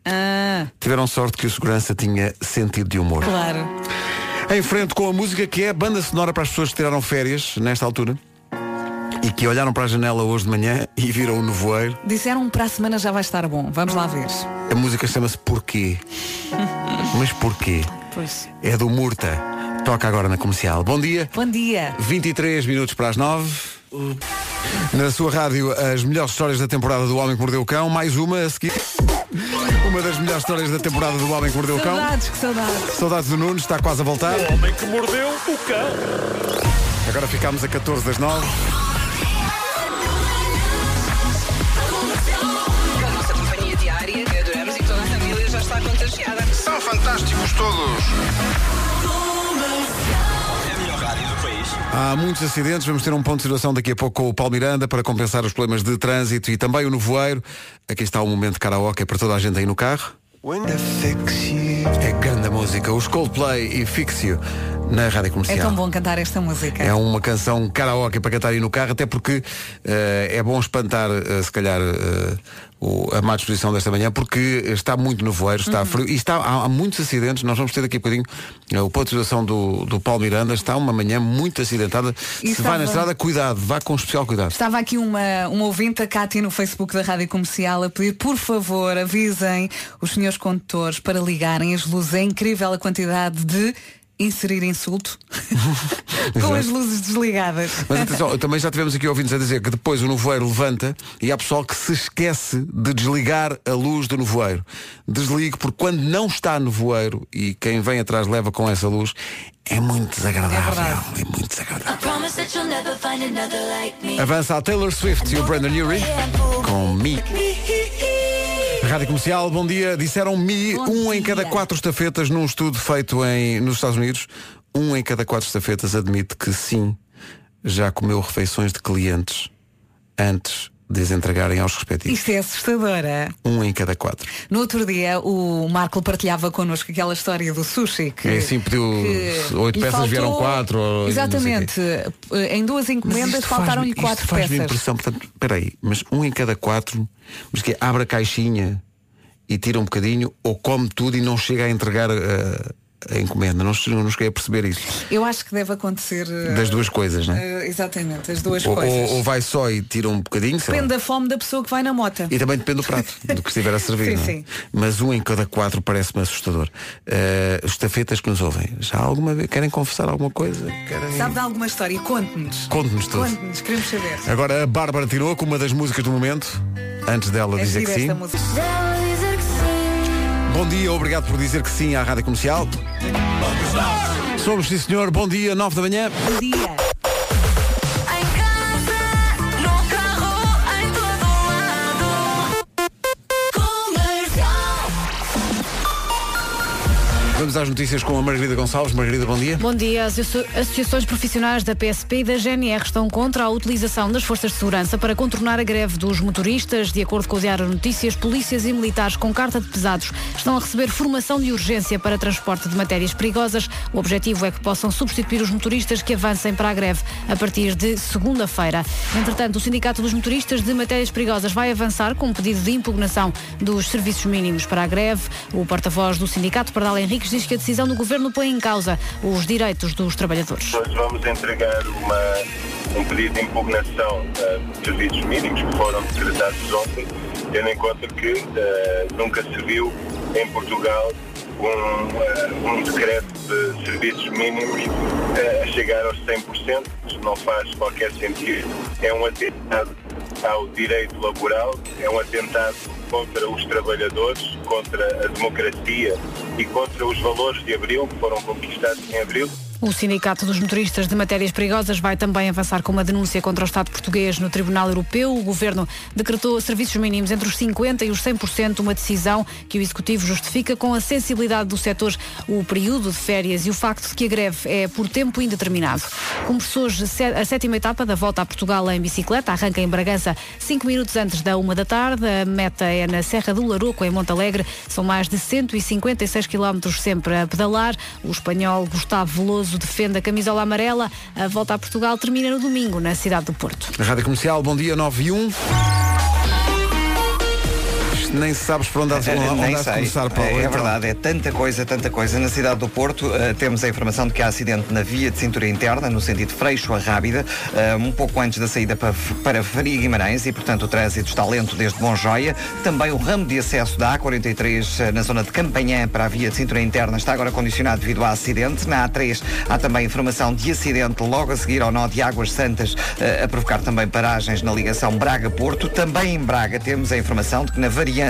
Ah, Tiveram sorte que o segurança tinha sentido de humor. claro. Em frente com a música que é a banda sonora para as pessoas que tiraram férias nesta altura e que olharam para a janela hoje de manhã e viram o nevoeiro. Disseram para a semana já vai estar bom. Vamos lá ver. A música chama-se Porquê. Mas porquê? Pois. É do Murta. Toca agora na comercial. Bom dia. Bom dia. 23 minutos para as 9. Na sua rádio, as melhores histórias da temporada do Homem que Mordeu o Cão. Mais uma a seguir. Uma das melhores histórias da temporada do Homem que Mordeu o Cão. Saudades, que saudades. Saudades do Nuno, está quase a voltar. O homem que mordeu o cão. Agora ficámos a 14 das 9. Fantásticos todos. É. Há muitos acidentes, vamos ter um ponto de situação daqui a pouco com o Paulo Miranda para compensar os problemas de trânsito e também o nevoeiro. Aqui está o momento de karaoke para toda a gente aí no carro. É grande a música, os Coldplay e Fix You na Rádio É Comercial. tão bom cantar esta música. É uma canção karaoke para cantar aí no carro, até porque eh, é bom espantar, eh, se calhar, o- a má disposição desta manhã, porque está muito nevoeiro, está Uhum. frio e está, há, há muitos acidentes. Nós vamos ter daqui a bocadinho o ponto de situação do, do Paulo Miranda. Está uma manhã muito acidentada. E se vai na estava- estrada, cuidado, vá com especial cuidado. Estava aqui uma, uma ouvinte, a Cátia, no Facebook da Rádio Comercial, a pedir, por favor, avisem os senhores condutores para ligarem as luzes. É incrível a quantidade de inserir insulto com as luzes desligadas. Mas atenção, também já tivemos aqui ouvintes a dizer que depois o nevoeiro levanta e há pessoal que se esquece de desligar a luz do nevoeiro. Desligue, porque quando não está nevoeiro e quem vem atrás leva com essa luz, é muito desagradável. É, muito desagradável. Avança a Taylor Swift e o Brandon Urie com Me. Rádio Comercial, bom dia. Disseram Me, um em cada quatro estafetas num estudo feito em, nos Estados Unidos. Um em cada quatro estafetas admite que sim, já comeu refeições de clientes antes de as entregarem aos respectivos. Isto é assustadora. Um em cada quatro. No outro dia o Marco partilhava connosco aquela história do sushi que, É assim, pediu oito peças, faltou- vieram quatro. ou. Exatamente. Em duas encomendas faltaram-lhe quatro faz-me peças. impressão, portanto, peraí, mas um em cada quatro, mas que é, abre a caixinha e tira um bocadinho, ou come tudo e não chega a entregar a, a encomenda. Não, não cheguei a perceber isso. Eu acho que deve acontecer eh, Das duas coisas, não é? eh, exatamente, as duas Ou, coisas. ou- ou vai só e tira um bocadinho. Depende da fome da pessoa que vai na mota. E também depende do prato, do que estiver a servir. Sim, é? sim. Mas um em cada quatro parece-me assustador. Eh, os estafetas que nos ouvem, já alguma vez querem confessar alguma coisa? Querem... Sabe de alguma história? Conte-nos. Conte-nos tudo. Conte-nos, queremos saber. Agora a Bárbara tirou com uma das músicas do momento, antes dela É dizer que sim. Bom dia, obrigado por dizer que sim à Rádio Comercial. Somos, sim senhor, bom dia, 9 da manhã. Bom dia. Vamos às notícias com a Margarida Gonçalves. Margarida, bom dia. Bom dia. As asso- associações profissionais da PSP e da GNR estão contra a utilização das forças de segurança para contornar a greve dos motoristas. De acordo com o Diário Notícias, polícias e militares com carta de pesados estão a receber formação de urgência para transporte de matérias perigosas. O objetivo é que possam substituir os motoristas que avancem para a greve a partir de segunda-feira. Entretanto, o Sindicato dos Motoristas de Matérias Perigosas vai avançar com um pedido de impugnação dos serviços mínimos para a greve. O porta-voz do sindicato, Pardal Henriques, diz que a decisão do governo põe em causa os direitos dos trabalhadores. Nós vamos entregar uma, um pedido de impugnação eh, de serviços mínimos que foram decretados ontem, tendo em conta que eh, nunca se viu em Portugal um, eh, um decreto de serviços mínimos a chegar aos 100%. Isso não faz qualquer sentido. É um atentado ao direito laboral, é um atentado contra os trabalhadores, contra a democracia e contra os valores de Abril, que foram conquistados em Abril. O Sindicato dos Motoristas de Matérias Perigosas vai também avançar com uma denúncia contra o Estado português no Tribunal Europeu. O Governo decretou serviços mínimos entre os 50% e os 100%, uma decisão que o Executivo justifica com a sensibilidade do setor, o período de férias e o facto de que a greve é por tempo indeterminado. Começou hoje a sétima etapa da volta a Portugal em bicicleta, arranca em Bragança cinco minutos antes da uma da tarde. A meta é na Serra do Laroco, em Montalegre. São mais de 156 quilómetros sempre a pedalar. O espanhol Gustavo Veloso defende a camisola amarela. A volta a Portugal termina no domingo, na cidade do Porto. Rádio Comercial, bom dia, 9 e 1. Nem sabes por onde há, onde Nem há de começar, Paulo. É, é Então, verdade, é tanta coisa, tanta coisa. Na cidade do Porto eh, temos a informação de que há acidente na via de cintura interna, no sentido Freixo a Rábida, eh, um pouco antes da saída para, para Faria Guimarães e, portanto, o trânsito está lento desde Monjoia. Também o ramo de acesso da A43 eh, na zona de Campanhã para a via de cintura interna está agora condicionado devido a acidente. Na A3 há também informação de acidente logo a seguir ao nó de Águas Santas, a provocar também paragens na ligação Braga-Porto. Também em Braga temos a informação de que na variante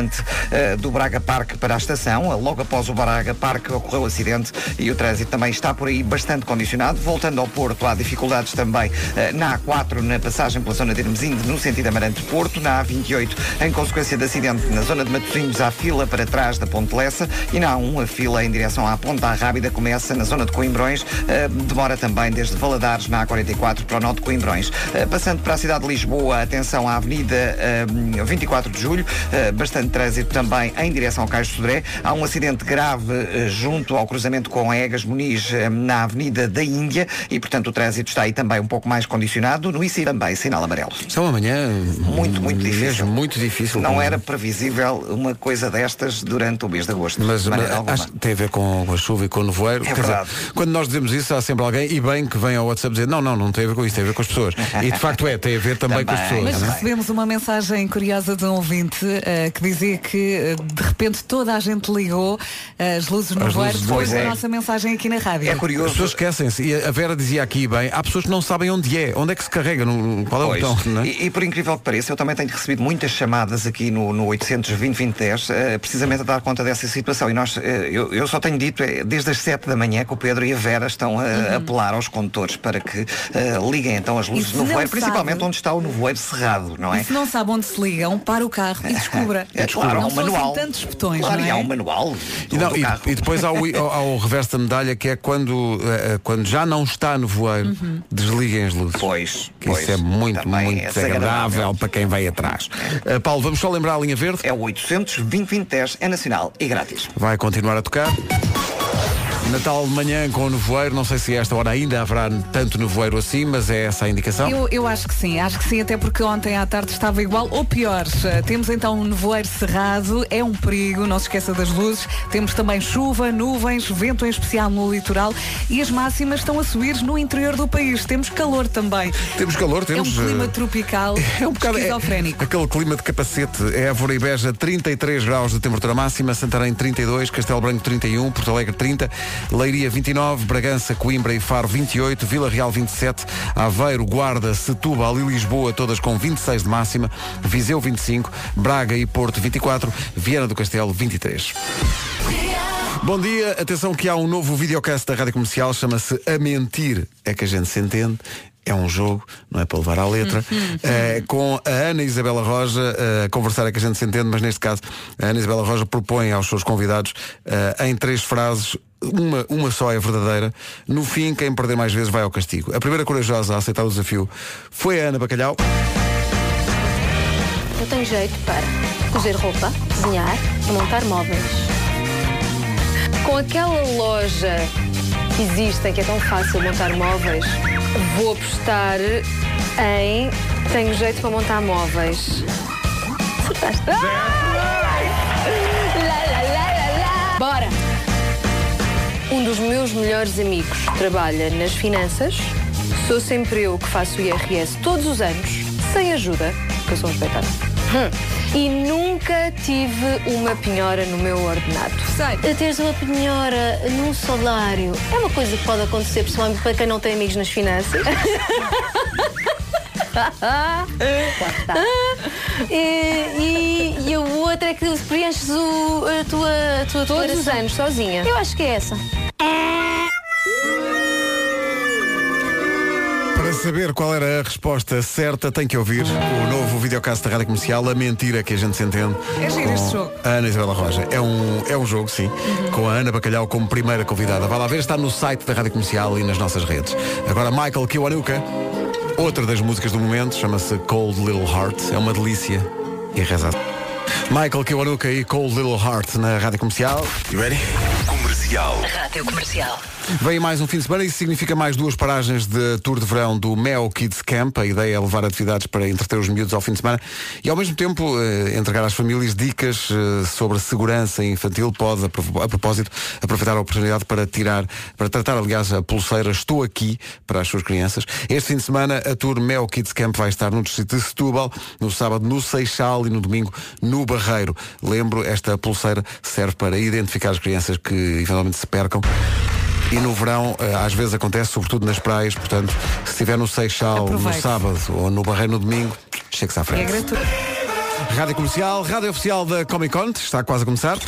eh, do Braga Parque para a estação. Logo após o Braga Parque ocorreu o acidente e o trânsito também está por aí bastante condicionado. Voltando ao Porto, há dificuldades também eh, na A4, na passagem pela zona de Hermesinde, no sentido Amarante-Porto, na A28, em consequência de acidente na zona de Matosinhos, há fila para trás da Ponte Lessa e na A1, a fila em direção à Ponta Rábida começa na zona de Coimbrões, eh, demora também desde Valadares na A44 para o norte de Coimbrões. Passando para a cidade de Lisboa, atenção à Avenida eh, 24 de Julho, eh, bastante trânsito também em direção ao Cais de Sodré. Há um acidente grave eh, junto ao cruzamento com Egas Muniz eh, na Avenida da Índia e, portanto, o trânsito está aí também um pouco mais condicionado. No ICI também, sinal amarelo. São uma manhã muito, muito difícil. Mesmo muito difícil. Não era previsível uma coisa destas durante o mês de agosto. Mas, de tem a ver com a chuva e com o nevoeiro. É Quer dizer, verdade. quando nós dizemos isso, há sempre alguém, e bem, que vem ao WhatsApp dizer não, não, não tem a ver com isso, tem a ver com as pessoas. E de facto é, tem a ver também, com as pessoas. Mas é? recebemos uma mensagem curiosa de um ouvinte eh, que dizia que eh, de repente toda a gente ligou eh, as luzes no voeiro depois da nossa mensagem aqui na rádio. É As pessoas esquecem-se. E a Vera dizia aqui bem, há pessoas que não sabem onde é, onde é que se carrega, no, qual é o Pois. botão, não é? e, e por incrível que pareça, eu também tenho recebido muitas chamadas aqui no, no 820-2010, eh, precisamente a dar conta dessa situação. E nós, eh, eu, eu só tenho dito, eh, desde as 7 da manhã que o Pedro e a Vera estão a Uhum. apelar aos condutores para que eh, liguem então as luzes no voeiro, principalmente onde está o nevoeiro cerrado, não é? E se não sabe onde se ligam, para o carro e descubra. É claro, há não um são assim manual. tantos botões, Claro, não e é? há um manual E, não, e- e depois há o, há- há o reverso da medalha que é quando, eh, eh, quando já não está no voeiro, Uhum. desliguem as luzes. Pois, Que pois. isso é muito, Também muito é desagradável para quem vai atrás. Eh, Paulo, vamos só lembrar a linha verde? É o 820-2010, é nacional e grátis. Vai continuar a tocar. Natal de manhã com o nevoeiro, não sei se esta hora ainda haverá tanto nevoeiro assim, mas é essa a indicação. Eu, eu acho que sim, acho que sim, até porque ontem à tarde estava igual ou pior. Eh, Temos então um nevoeiro cerrado, é um perigo, não se esqueça das luzes. Temos também chuva, nuvens, vento em especial no litoral e as máximas estão a subir no interior do país. Temos calor também. Temos calor, temos. É um clima eh, tropical, É um bocado é, esquizofrénico. aquele clima de capacete. É Évora e Beja 33 graus de temperatura máxima, Santarém 32, Castelo Branco 31, Porto Alegre 30, Leiria 29, Bragança, Coimbra e Faro 28, Vila Real 27, Aveiro, Guarda, Setúbal e Lisboa todas com 26 de máxima, Viseu 25, Braga e Porto 24, Viana do Castelo 23. Bom dia, atenção que há um novo videocast da Rádio Comercial, chama-se A Mentir é que a gente se entende. É um jogo, não é para levar à letra, eh, com a Ana Isabela Roja eh, a conversar é que a gente se entende, mas neste caso a Ana Isabela Roja propõe aos seus convidados eh, em três frases, uma, uma só é verdadeira. No fim, quem perder mais vezes vai ao castigo. A primeira corajosa a aceitar o desafio foi a Ana Bacalhau. Eu tenho jeito para cozer roupa, cozinhar e montar móveis. Com aquela loja que existe, que é tão fácil montar móveis, vou apostar em tenho jeito para montar móveis. Acertaste. Ah! Bora! Um dos meus melhores amigos trabalha nas finanças. Sou sempre eu que faço IRS todos os anos, sem ajuda, porque eu sou um espetáculo. Hum. E nunca tive uma penhora no meu ordenado. Sei. Teres uma penhora num salário é uma coisa que pode acontecer, principalmente para quem não tem amigos nas finanças. E, e, e a outra é que preenches o, a tua, a tua Todos os anos, sozinha. Eu acho que é essa. Para saber qual era a resposta certa, tem que ouvir o novo videocast da Rádio Comercial, A Mentira que a gente se entende. É giro este jogo. A Ana Isabela Roja. É um, é um jogo, sim, com a Ana Bacalhau como primeira convidada. Vai lá ver, está no site da Rádio Comercial e nas nossas redes. Agora, Michael Kiwanuka, outra das músicas do momento, chama-se Cold Little Heart. É uma delícia e reza. Michael Kiwanuka e Cold Little Heart na Rádio Comercial. You ready? Comercial. Rádio Comercial. Vem mais um fim de semana e isso significa mais duas paragens de tour de verão do Mel Kids Camp. A ideia é levar atividades para entreter os miúdos ao fim de semana e ao mesmo tempo eh, entregar às famílias dicas eh, sobre segurança infantil. Pode, a, pro- a propósito, aproveitar a oportunidade para tirar, para tratar, aliás, a pulseira Estou Aqui para as suas crianças. Este fim de semana a tour Mel Kids Camp vai estar no distrito de Setúbal, no sábado no Seixal e no domingo no Barreiro. Lembro, esta pulseira serve para identificar as crianças que eventualmente se percam. E no verão, eh, às vezes acontece, sobretudo nas praias, portanto, se estiver no Seixal no Aproveite. sábado ou no Barreiro no domingo, chegue-se à É frente. gratuito. Rádio Comercial, Rádio Oficial da Comic Con, está quase a começar.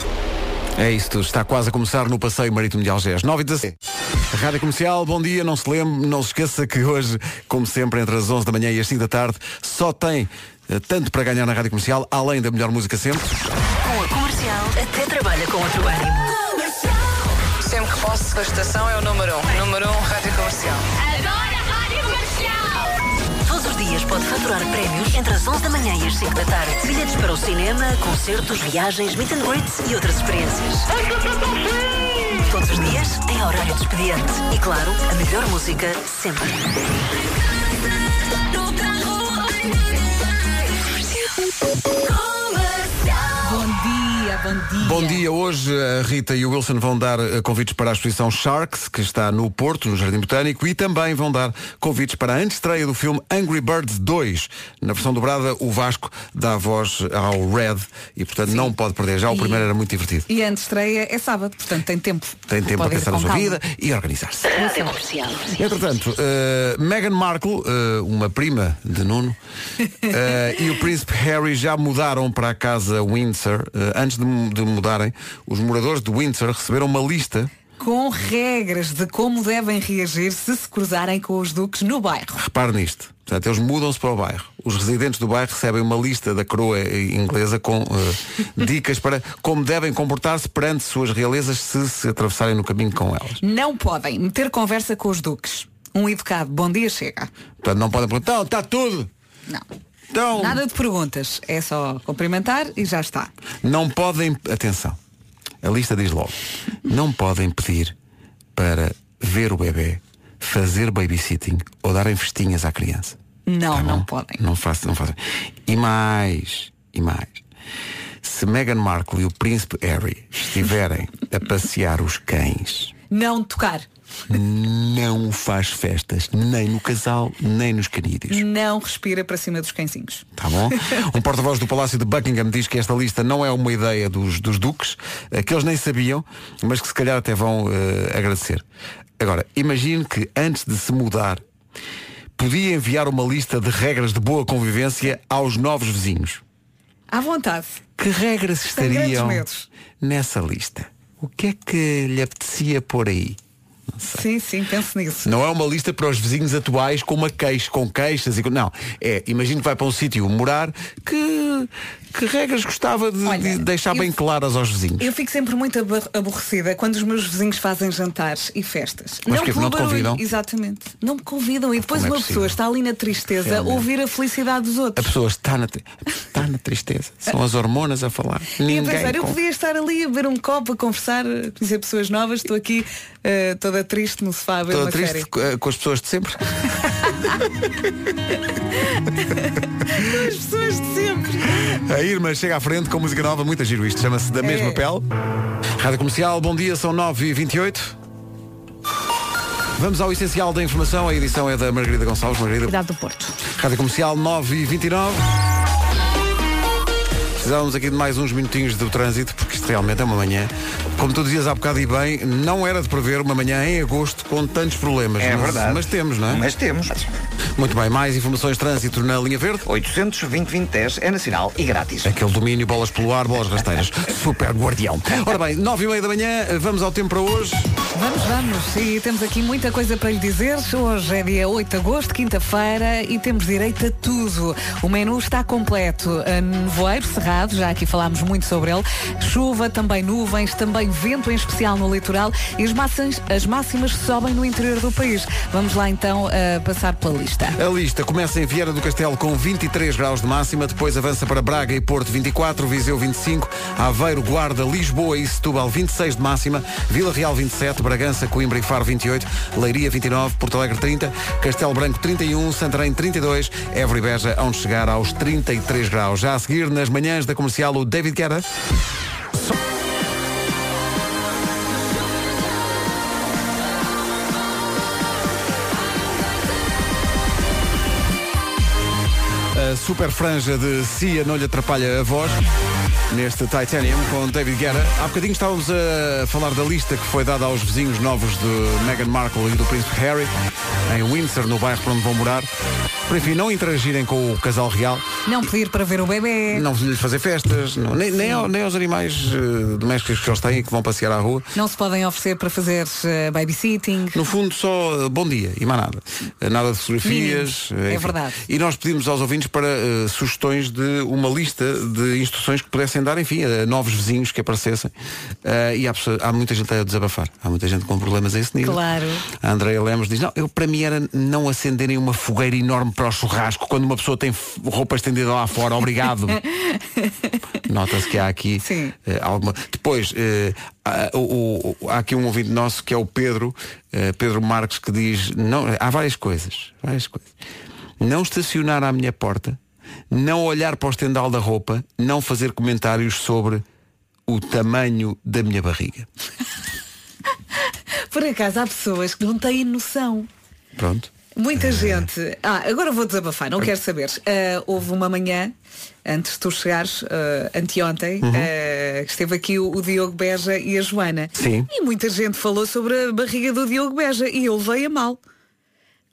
É isto, está quase a começar no Passeio Marítimo de Algés. 9 e 17. Rádio Comercial, bom dia, não se lembre, não se esqueça que hoje, como sempre, entre as 11 da manhã e as 5 da tarde, só tem eh, tanto para ganhar na Rádio Comercial, além da melhor música sempre. Com a comercial, até trabalha com outro ânimo. Sempre que posso, a estação é o número 1. Um. Número 1, um, Rádio Comercial. Adoro a Rádio Comercial! Todos os dias pode faturar prémios entre as 11 da manhã e as 5 da tarde. Bilhetes para o cinema, concertos, viagens, meet and greets e outras experiências. Todos os dias, em horário de expediente. E claro, a melhor música sempre. Bom dia, bom dia. Bom dia, hoje a Rita e o Wilson vão dar eh, convites para a exposição Sharks, que está no Porto, no Jardim Botânico, e também vão dar convites para a antestreia do filme Angry Birds 2. Na versão dobrada, o Vasco dá a voz ao Red e, portanto, não pode perder. Já o E- primeiro era muito divertido. E a estreia é sábado, portanto tem tempo. Tem tempo Pode a ir pensar na sua calma. vida e organizar-se. Comercial. Entretanto, eh, Meghan Markle, eh, uma prima de Nuno, eh, e o príncipe Harry já mudaram para a casa Windsor. Antes de, mu- de mudarem, os moradores de Windsor receberam uma lista. Com regras de como devem reagir se se cruzarem com os duques no bairro. Repare nisto. Portanto, eles mudam-se para o bairro. Os residentes do bairro recebem uma lista da coroa inglesa com eh, dicas para como devem comportar-se perante suas realezas se se atravessarem no caminho com elas. Não podem meter conversa com os duques. Um educado, bom dia, chega. Portanto, não podem perguntar, "Então, está tudo. Não. Então, Nada de perguntas. É só cumprimentar e já está. Não podem, atenção, a lista diz logo, não podem pedir para ver o bebê, fazer babysitting ou darem festinhas à criança. Não, Tá não podem. Não façam, não façam. E mais, e mais. Se Meghan Markle e o príncipe Harry estiverem a passear os cães, Não tocar. não faz festas, nem no casal, nem nos canídeos. Não respira para cima dos cãezinhos. Tá bom? Um porta-voz do Palácio de Buckingham diz que esta lista não é uma ideia dos, dos duques, eh, que eles nem sabiam, mas que se calhar até vão eh, agradecer. Agora, imagine que antes de se mudar, podia enviar uma lista de regras de boa convivência aos novos vizinhos. À vontade. Que regras estariam nessa lista? O que é que lhe apetecia pôr aí? Sim, sim, penso nisso. Não é uma lista para os vizinhos atuais com uma queixa, com queixas e. Não, é, imagino que vai para um sítio morar que, que regras gostava de, de deixar eu- bem claras aos vizinhos. Eu fico sempre muito abor- aborrecida quando os meus vizinhos fazem jantares e festas. Mas porquê? pelo Não te convidam? Exatamente. Não me convidam. E depois Como é uma possível? pessoa está ali na tristeza a Realmente. ouvir a felicidade dos A outros. pessoa está na, está na tristeza. São as hormonas a falar. E a Ninguém pensar, eu podia estar ali a beber um copo, a conversar, a conhecer pessoas novas, estou aqui eh, toda triste no sofá a ver Toda uma triste série. eh, com as pessoas de sempre. As pessoas de sempre. A Irma chega à frente com música nova, muito giro isto. Chama-se Da Mesma É. Pele. Rádio Comercial, bom dia, são 9h28. Vamos ao essencial da informação. A edição é da Margarida Gonçalves. Margarida, Cidade do Porto. Rádio Comercial 9 e 29 Precisávamos aqui de mais uns minutinhos do trânsito, porque isto realmente é uma manhã. Como tu dizias há bocado e bem, não era de prever uma manhã em agosto com tantos problemas. É mas, verdade. Mas temos, não é? Mas temos. Muito bem, mais informações de trânsito na linha verde. 820 é nacional e grátis. Aquele domínio, bolas pelo ar, bolas rasteiras. Super guardião. Ora bem, 9 e meia da manhã, vamos ao tempo para hoje. Vamos, vamos. E temos aqui muita coisa para lhe dizer. Hoje é dia 8 de agosto, quinta-feira, e temos direito a tudo. O menu está completo. A Nevoeiro, cerrado, já aqui falámos muito sobre ele. Chuva, também nuvens, também vento, em especial no litoral. E as, massas, as máximas sobem no interior do país. Vamos lá então a passar pela lista. A lista começa em Vieira do Castelo com 23 graus de máxima, depois avança para Braga e Porto 24, Viseu 25, Aveiro, Guarda, Lisboa e Setúbal 26 de máxima, Vila Real 27, Bragança, Coimbra e Faro 28, Leiria 29, Porto Alegre 30, Castelo Branco 31, Santarém 32, Évora e Beja onde chegar aos 33 graus. Já a seguir, nas manhãs da comercial, o David Guerra. Super franja de Cia não lhe atrapalha a voz neste Titanium com David Guerra. Há bocadinho estávamos a falar da lista que foi dada aos vizinhos novos de Meghan Markle e do Príncipe Harry em Windsor, no bairro para onde vão morar. Por enfim, não interagirem com o casal real, Não pedir para ver o bebê. não lhes fazer festas, não- nem, nem, ao- nem aos animais eh, domésticos que eles têm e que vão passear à rua. Não se podem oferecer para fazer eh, babysitting. No fundo, só eh, bom dia e mais nada. Nada de fotografias. É verdade. E nós pedimos aos ouvintes para eh, sugestões de uma lista de instruções que pudessem dar, enfim, a novos vizinhos que aparecessem. Eh, e há, há muita gente a desabafar. Há muita gente com problemas a esse nível. Claro. A Andrea Lemos diz, não, eu para mim era não acenderem uma fogueira enorme para o churrasco quando uma pessoa tem roupa estendida lá fora. Obrigado. Nota-se que há aqui eh, alguma. Depois, há, o- o- há aqui um ouvinte nosso que é o Pedro, Pedro Marques, que diz, não, há várias coisas, várias coisas. Não estacionar à minha porta, não olhar para o estendal da roupa, não fazer comentários sobre o tamanho da minha barriga. Por acaso há pessoas que não têm noção. Pronto. Muita gente. Ah, agora vou desabafar, não quero saber. Ah, houve uma manhã, antes de tu chegares, ah, anteontem, Uhum. que esteve aqui o, o Diogo Beja e a Joana. Sim. E muita gente falou sobre a barriga do Diogo Beja e eu levei a mal.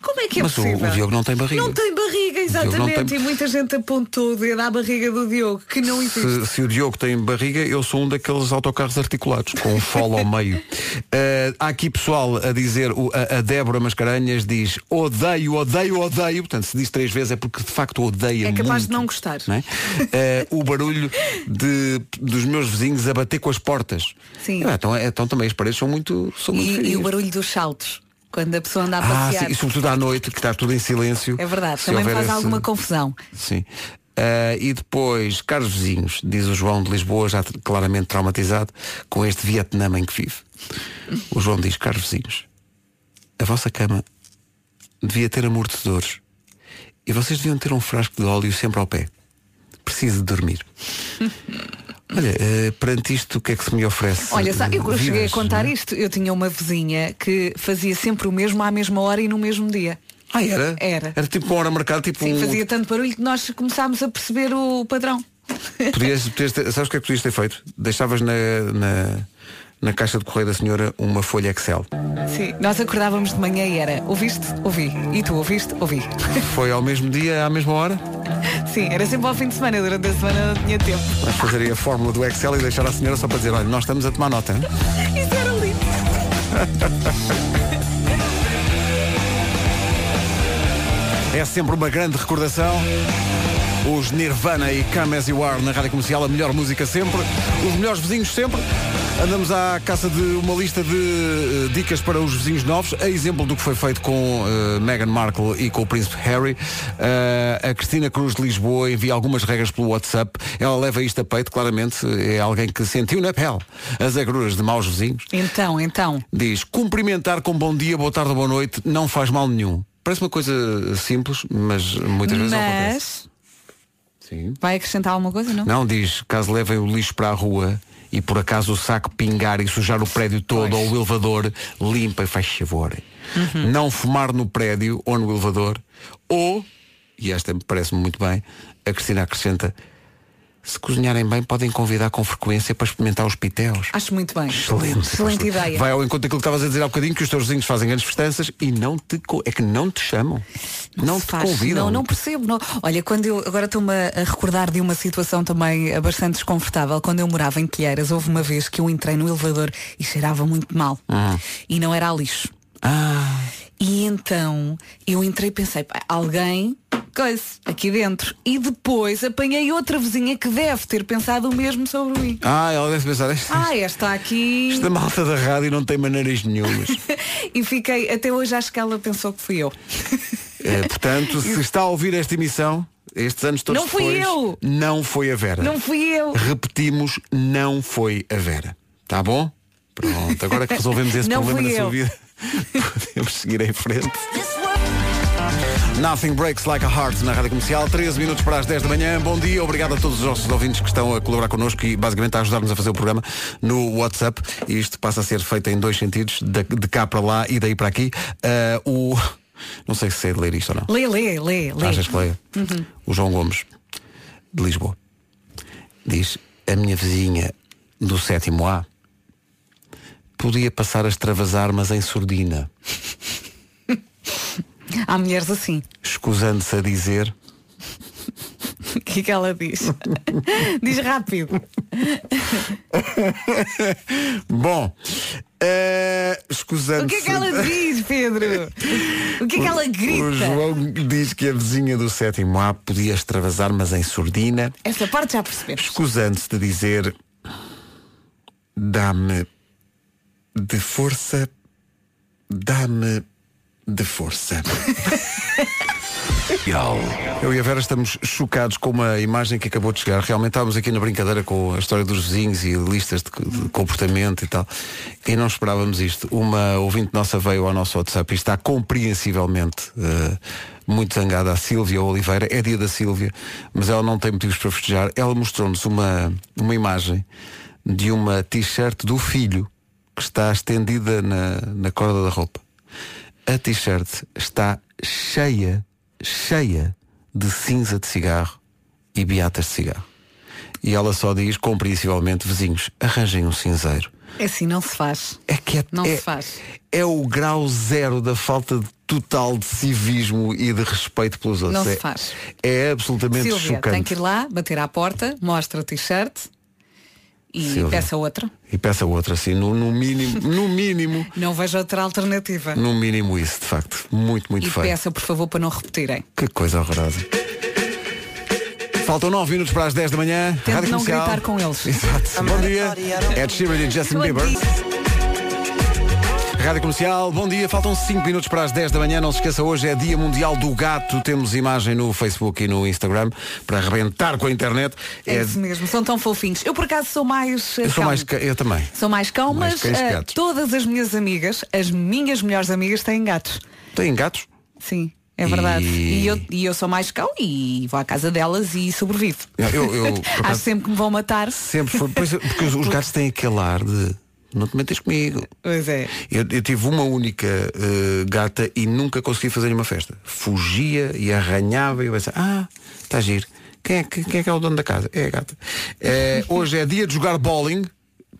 Como é que é Mas o, possível? o Diogo não tem barriga. Não tem barriga, exatamente. tem- E muita gente apontou o dedo à barriga do Diogo, que não existe. Se, se o Diogo tem barriga, eu sou um daqueles autocarros articulados, com um folo ao meio. Eh, há aqui pessoal a dizer, o- a, a Débora Mascarenhas diz odeio, odeio, odeio. Portanto, se diz três vezes é porque de facto odeia É capaz muito, de não gostar. não é? Eh, o barulho de, dos meus vizinhos a bater com as portas. Sim. Ah, então, é- então também as paredes são muito, são muito E, e o barulho dos saltos, quando a pessoa anda a Ah, passear. sim, e sobretudo à noite, que está tudo em silêncio. É verdade, Se também faz esse- alguma confusão. Sim. Ah, e depois, caros vizinhos, diz o João de Lisboa, já claramente traumatizado com este Vietnã em que vive. O João diz, caros vizinhos, a vossa cama devia ter amortecedores e vocês deviam ter um frasco de óleo sempre ao pé. Preciso de dormir. Olha, eh, perante isto, o que é que se me oferece? Olha, sabe, eu cheguei a Vidas, contar não é? isto. Eu tinha uma vizinha que fazia sempre o mesmo à mesma hora e no mesmo dia. Ah, era? Era. Era tipo uma hora marcada, tipo Sim, um. fazia tanto barulho que nós começámos a perceber o padrão. Podias, podias ter- sabes o que é que podias ter feito? Deixavas na, na, na caixa de correio da senhora uma folha Excel. Sim, nós acordávamos de manhã e era ouviste? Ouvi. E tu ouviste? Ouvi. Foi ao mesmo dia, à mesma hora? Sim, era sempre ao fim de semana, durante a semana não tinha tempo. Vamos fazer aí a fórmula do Excel e deixar a senhora só para dizer, olha, nós estamos a tomar nota. Isso era lindo. É sempre uma grande recordação. Os Nirvana e Come As You Are na Rádio Comercial, a melhor música sempre, os melhores vizinhos sempre. Andamos à caça de uma lista de eh, dicas para os vizinhos novos, a exemplo do que foi feito com eh, Meghan Markle e com o Príncipe Harry. Eh, a Cristina Cruz de Lisboa envia algumas regras pelo WhatsApp. Ela leva isto a peito, claramente, é alguém que sentiu na pele as agruras de maus vizinhos. Então, então. Diz, cumprimentar com bom dia, boa tarde ou boa noite não faz mal nenhum. Parece uma coisa simples, mas muitas vezes não acontece. Sim. vai acrescentar alguma coisa, não? Não, diz, caso levem o lixo para a rua e por acaso o saco pingar e sujar o prédio todo ou o elevador, limpa e faz favor. Uhum. Não fumar no prédio ou no elevador. Ou, e esta me parece muito bem, a Cristina acrescenta, se cozinharem bem podem convidar com frequência para experimentar os pitéus. Acho muito bem. Excelente. Excelente ideia. Vai ao encontro daquilo que estavas a dizer há bocadinho, que os teus vizinhos fazem grandes festanças e não te é que não te chamam. Não, te Faz. convidam. Não, não percebo. Não. Olha, quando eu agora estou-me a recordar de uma situação também eh, bastante desconfortável. Quando eu morava em Quilheiras, houve uma vez que eu entrei no elevador e cheirava muito mal. Ah. E não era a lixo. Ah. E então eu entrei e pensei, pá, alguém coisa aqui dentro. E depois apanhei outra vizinha que deve ter pensado o mesmo sobre mim. Ah, ela deve pensar esta, Ah, esta aqui. esta malta da rádio não tem maneiras nenhumas. E fiquei, até hoje acho que ela pensou que fui eu. Eh, portanto, se está a ouvir esta emissão, estes anos todos Não fui depois, eu. não foi a Vera. Não fui eu. Repetimos, não foi a Vera. Tá bom? Pronto, agora que resolvemos esse problema na sua eu. vida, podemos seguir em frente. Nothing Breaks Like a Heart na Rádio Comercial, 13 minutos para as 10 da manhã. Bom dia, obrigado a todos os nossos ouvintes que estão a colaborar connosco e basicamente a ajudar-nos a fazer o programa no WhatsApp. E isto passa a ser feito em dois sentidos, de, de cá para lá e daí para aqui. Ah, o, Não sei se sei de ler isto ou não. Lê, lê, lê, lê. Achas que leia? Uhum. O João Gomes, de Lisboa, diz: A minha vizinha do sétimo A podia passar a extravasar, mas em surdina, Há mulheres assim. escusando-se a dizer. O que é que ela diz? diz rápido. Bom, eh, escusando-se. O que é que ela diz, Pedro? O que é que ela O grita? João diz que a vizinha do sétimo A podia extravasar, mas em surdina, Essa parte já percebemos. escusando-se de dizer dá-me de força, dá-me de força. Eu e a Vera estamos chocados com uma imagem que acabou de chegar. Realmente estávamos aqui na brincadeira com a história dos vizinhos e listas de, de comportamento e tal. E não esperávamos isto. Uma ouvinte nossa veio ao nosso WhatsApp e está compreensivelmente eh, muito zangada a Sílvia Oliveira. É dia da Sílvia, mas ela não tem motivos para festejar. Ela mostrou-nos uma, uma imagem de uma t-shirt do filho que está estendida na, na corda da roupa. A t-shirt está cheia, cheia de cinza de cigarro e beatas de cigarro. E ela só diz, compreensivelmente, vizinhos, arranjem um cinzeiro. É assim, não se faz. É que é, Não é, se faz. é o grau zero da falta de total de civismo e de respeito pelos outros. Não é, se faz. É absolutamente Silvia, chocante. tem que ir lá, bater à porta, mostra o t-shirt e Silvia. peça outra. E peça outra, assim, no, no mínimo, no mínimo, Não vejo outra alternativa. no mínimo isso, de facto. Muito, muito e feio. peça, por favor, para não repetirem. Que coisa horrorosa. Faltam 9 minutos para as 10 da manhã. Tente Rádio não Comercial. gritar com eles. Exato. Bom dia. Ed Sheeran e Justin Bieber. Rádio Comercial, bom dia. Faltam 5 minutos para as 10 da manhã. Não se esqueça, hoje é Dia Mundial do Gato. Temos imagem no Facebook e no Instagram para arrebentar com a internet. É isso mesmo, são tão fofinhos. Eu por acaso sou mais. eh, Eu sou mais. ca- Eu também. Sou mais Mais mas gatos. todas as minhas amigas, as minhas melhores amigas, têm gatos. Têm gatos? Sim, é verdade. E- E, eu, e eu sou mais cão e vou à casa delas e sobrevivo. Eu, eu, acaso, Acho sempre que me vão matar. sempre foi. Pois, porque os, os gatos têm aquele ar de. Não te metas comigo. Pois é. Eu, eu tive uma única eh, gata e nunca consegui fazer uma festa. Fugia e arranhava e eu pensava, ah, está giro. Quem é, que- quem é que é o dono da casa? É a gata. Eh, hoje é dia de jogar bowling.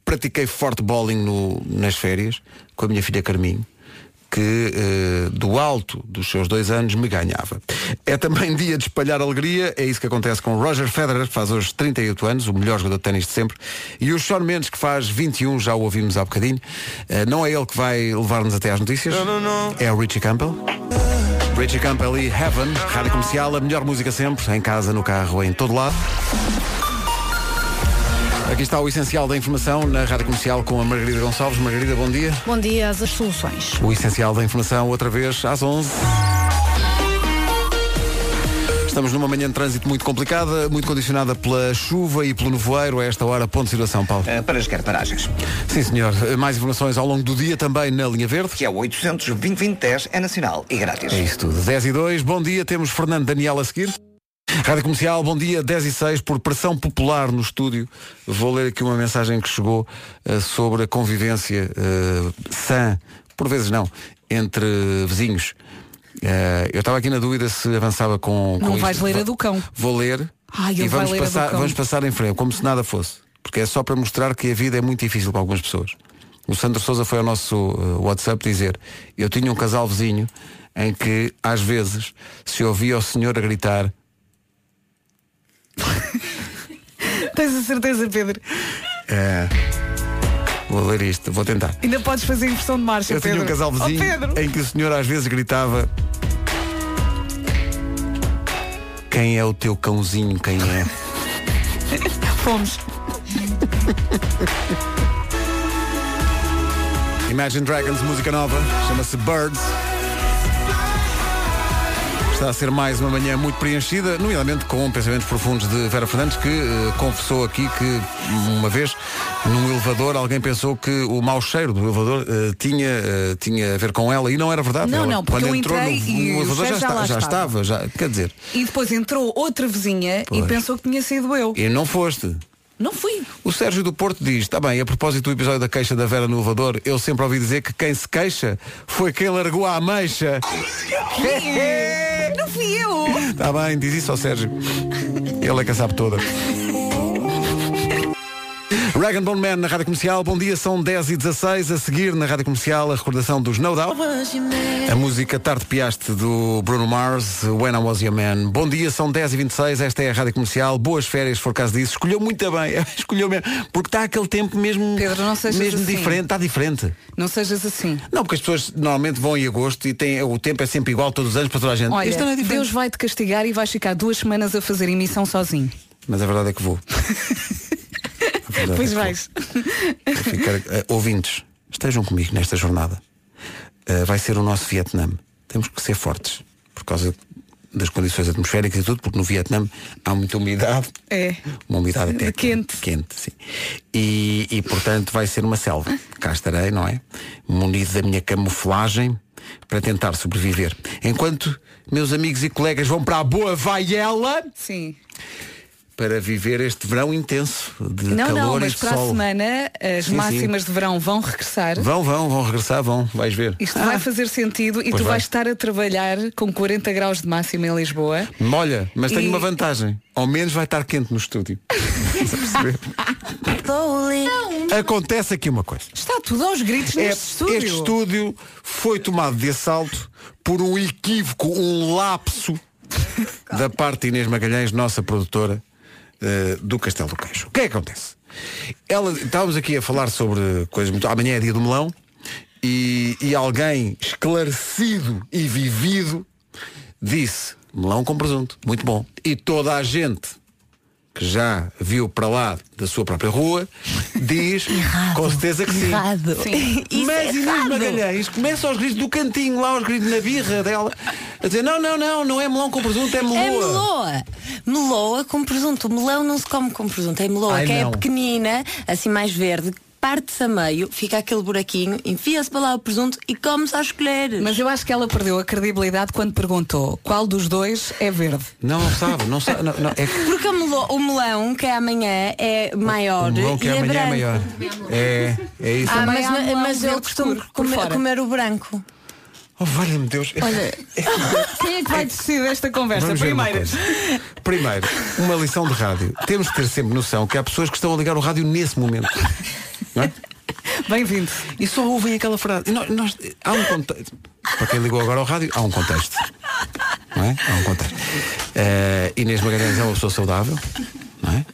Pratiquei forte bowling no- nas férias com a minha filha Carminho, que eh, do alto dos seus dois anos me ganhava. É também dia de espalhar alegria, é isso que acontece com Roger Federer, que faz hoje 38 anos, o melhor jogador de ténis de sempre, e o Sean Mendes, que faz 21, já o ouvimos há bocadinho. Eh, não é ele que vai levar-nos até às notícias, é o Richie Campbell. Richie Campbell e Heaven, rádio comercial, a melhor música sempre, em casa, no carro, em todo lado. Aqui está o essencial da informação na rádio comercial com a Margarida Gonçalves. Margarida, bom dia. Bom dia às soluções. O essencial da informação, outra vez, às 11. Estamos numa manhã de trânsito muito complicada, muito condicionada pela chuva e pelo nevoeiro. A esta hora, ponto de situação, Paulo. Eh, para as paragens. Sim, senhor. Mais informações ao longo do dia também na linha verde. Que é o 800 2010 é nacional e grátis. É isso tudo. 10 e 2. Bom dia. Temos Fernando Daniel a seguir. Rádio Comercial, bom dia, 10 e 6, por pressão popular no estúdio. Vou ler aqui uma mensagem que chegou eh, sobre a convivência eh, sã, por vezes não, entre vizinhos. Eh, eu estava aqui na dúvida se avançava com. com Não isto. vais ler a do cão. Vou ler Ai, e vamos passar, vamos passar em frente, como se nada fosse. Porque é só para mostrar que a vida é muito difícil para algumas pessoas. O Sandro Souza foi ao nosso WhatsApp dizer eu tinha um casal vizinho em que às vezes se ouvia o senhor a gritar Tens a certeza, Pedro? eh, vou ler isto, vou tentar. Ainda podes fazer inversão de marcha, Eu Pedro. tinha um casal vizinho Oh, em que o senhor às vezes gritava Quem é o teu cãozinho, quem é? Fomos. Imagine Dragons, música nova, chama-se Birds. Está a ser mais uma manhã muito preenchida, nomeadamente com pensamentos profundos de Vera Fernandes, que eh, confessou aqui que uma vez, num elevador, alguém pensou que o mau cheiro do elevador eh, tinha, eh, tinha a ver com ela e não era verdade. Não, Ela, não, porque quando eu entrou entrei no, e no o elevador já, já está- já estava. estava, já, quer dizer, E depois entrou outra vizinha Pois. e pensou que tinha sido eu. e não foste. Não fui. O Sérgio do Porto diz, está bem, a propósito do episódio da queixa da Vera no elevador, eu sempre ouvi dizer que quem se queixa foi quem largou a ameixa. Não fui eu. Está bem, diz isso ao Sérgio. Ele é que a sabe toda. Rag Bone Man na Rádio Comercial. Bom dia, são 10 e 16 A seguir na Rádio Comercial a recordação dos No Doubt. A música Tarde Piaste do Bruno Mars, When I Was Your Man. Bom dia, são 10 e 26 esta é a Rádio Comercial. Boas férias, se for caso disso. Escolheu muito bem, escolheu mesmo, porque está aquele tempo mesmo, Pedro, não sejas mesmo assim. diferente, está diferente. Não sejas assim. Não, porque as pessoas normalmente vão em agosto e têm, o tempo é sempre igual todos os anos para toda a gente. Olha, Este ano é diferente. Deus vai te castigar e vais ficar duas semanas a fazer emissão sozinho. Mas a verdade é que vou. A verdade Pois é vais. Ficar, eh, ouvintes, estejam comigo nesta jornada. Eh, vai ser o nosso Vietnã. Temos que ser fortes por causa das condições atmosféricas e tudo, porque no Vietnã há muita umidade, É. uma umidade até Quente. quente sim. E, e portanto vai ser uma selva. Cá estarei, não é? Munido da minha camuflagem para tentar sobreviver. Enquanto meus amigos e colegas vão para a boa vaiela Sim. Para viver este verão intenso de Não, calor não, e mas de para a sol. semana as Sim, sim. máximas de verão vão regressar. Vão, vão, vão regressar, vão, vais ver. Isto vai fazer sentido e Pois tu vai. vais estar a trabalhar com 40 graus de máxima em Lisboa. Molha, mas tenho E- uma vantagem. Ao menos vai estar quente no estúdio. Estás a perceber? Acontece aqui uma coisa. Está tudo aos gritos É, neste estúdio. Este estúdio foi tomado de assalto por um equívoco, um lapso da parte de Inês Magalhães, nossa produtora eh, do Castelo do Queixo. O que é que acontece? Ela, estávamos aqui a falar sobre coisas muito. Amanhã é dia do melão e, e alguém esclarecido e vivido disse melão com presunto, muito bom. E toda a gente que já viu para lá da sua própria rua diz com certeza que sim. errado. Sim. Isso Mas é Inês errado. Magalhães começa aos gritos do cantinho, lá aos gritos na birra dela, a dizer não, não, não, não é melão com presunto, é meloa. É meloa. Meloa com presunto. O melão não se come com presunto. É meloa, Ai, que não. é pequenina, assim mais verde. Parte-se a meio, fica aquele buraquinho, enfia-se para lá o presunto e come-se às colheres. Mas eu acho que ela perdeu a credibilidade quando perguntou qual dos dois é verde. Não, não sabe, não sabe. Não, não, é que Porque o melão, o melão, que é amanhã, é maior o melão que e é é amanhã é branco. maior. É, é isso. Ah, mas, melão mas eu costumo comer, comer o branco. Oh, valha-me Deus. Olha, quem é que vai decidir esta conversa? Vamos ver uma. Primeiro, uma lição de rádio. Temos que ter sempre noção que há pessoas que estão a ligar o rádio nesse momento. Não é? Bem-vindo. E só ouvem aquela frase. Nós- nós- há um contexto. Para quem ligou agora ao rádio, há um contexto. Não é? Há um contexto. Eh, Inês Magalhães é uma pessoa saudável. Não é?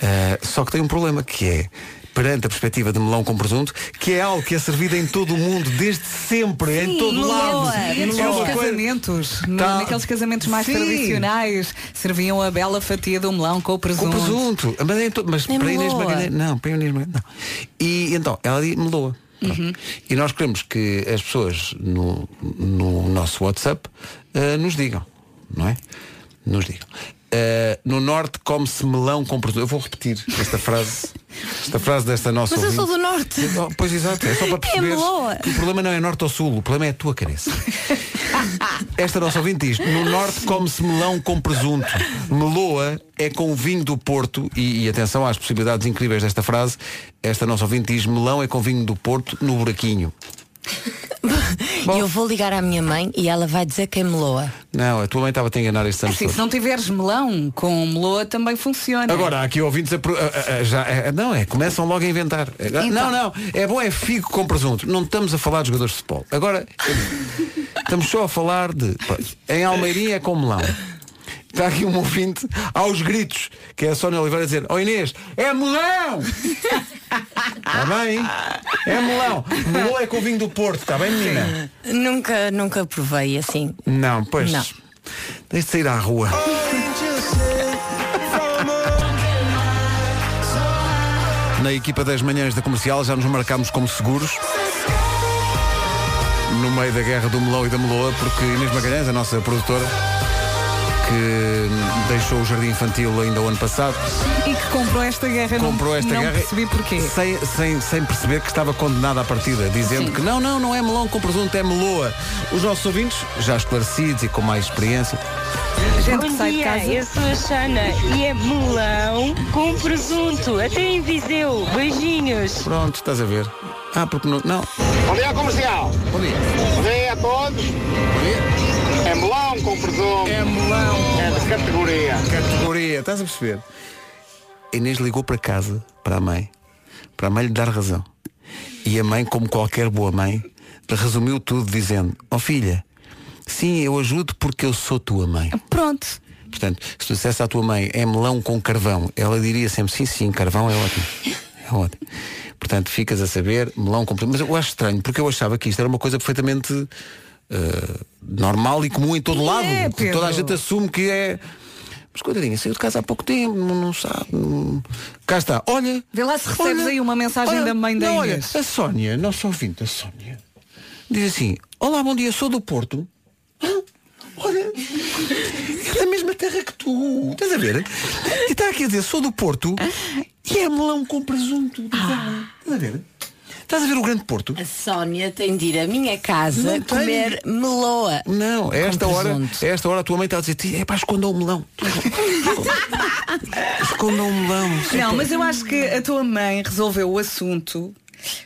Eh, só que tem um problema que é perante a perspectiva de melão com presunto, que é algo que é servido em todo o mundo, desde sempre, em todo meloa, lado. É nos uma coisa- casamentos, no- Tá. naqueles casamentos mais Sim. tradicionais, serviam a bela fatia do melão com o presunto. Com presunto. Mas, em todo- mas É para Inês. Magalhães. Não, para Inês Magalhães. Não. E então, ela diz meloa. Uhum. E nós queremos que as pessoas no, no nosso WhatsApp eh, nos digam, não é? Nos digam. Eh, no norte come-se melão com presunto. Eu vou repetir esta frase. Esta frase desta nossa Mas eu sou ouvinte. do norte. Oh, Pois exato, é só para É perceber meloa. que o problema não é norte ou sul, o problema é a tua cabeça. Esta nossa ouvinte diz, no norte come-se melão com presunto. Meloa é com vinho do Porto, e, e atenção às possibilidades incríveis desta frase, esta nossa ouvinte diz, melão é com vinho do Porto no buraquinho. E eu vou ligar à minha mãe e ela vai dizer que é meloa. Não, a tua mãe estava a te enganar este ano Assim, se não tiveres melão, com meloa também funciona. Agora, há aqui ouvintes a, pro- a- a- a- já, a- não, é, começam logo a inventar. Então. Não, não, é bom é figo com presunto. Não estamos a falar de jogadores de futebol. Agora, estamos só a falar de. Em Almeirinha é com melão. Está aqui um ouvinte aos gritos, que é a Sónia Oliveira a dizer, ó Inês, é melão! Está bem? É melão. Melão é com vinho do Porto, está bem, menina? Nunca, nunca provei assim. Não, pois. Não. Deixe de sair à rua. Na equipa das manhãs da comercial já nos marcámos como seguros. No meio da guerra do melão e da meloa, porque Inês Magalhães, a nossa produtora, que deixou o jardim infantil ainda o ano passado. E que comprou esta guerra. Comprou não, esta não guerra percebi porquê. Sem, sem, sem perceber que estava condenada à partida, dizendo que não, não, não é melão com presunto, é meloa. Os nossos ouvintes, já esclarecidos e com mais experiência, Gente Bom sai de dia, casa. eu sou a Xana e é melão com presunto, até em Viseu. Beijinhos. pronto, estás a ver. Ah, porque não. não. Bom dia, comercial. Bom dia. Bom dia a todos. Bom dia. É melão. É melão. É de categoria. Categoria, estás a perceber? A Inês ligou para casa, para a mãe, para a mãe lhe dar razão. E a mãe, como qualquer boa mãe, resumiu tudo dizendo, ó filha, sim, eu ajudo porque eu sou tua mãe. Pronto. Portanto, se tu dissesse à tua mãe é melão com carvão, ela diria sempre sim, sim, carvão é ótimo. É ótimo. Portanto, ficas a saber, melão com Mas eu acho estranho, porque eu achava que isto era uma coisa perfeitamente eh, normal e comum em todo E lado. é, que toda a gente assume que é. Mas coitadinha, saiu de casa há pouco tempo, não, não sabe. não- Cá está, olha. Vê lá se recebes olha, aí uma mensagem olha, da mãe da não, olha, a Sónia, nosso ouvinte, a Sónia, diz assim: Olá, bom dia, sou do Porto. Ah, Olha, é da mesma terra que tu. Estás a ver? E está aqui a dizer, sou do Porto e é melão com presunto. Ah. Estás a ver? Estás a ver o grande Porto? A Sónia tem de ir à minha casa Não comer meloa. Não, a esta Com hora, a esta hora a tua mãe está a dizer, é para escondam o melão. escondam o melão. Não, mas eu acho que a tua mãe resolveu o assunto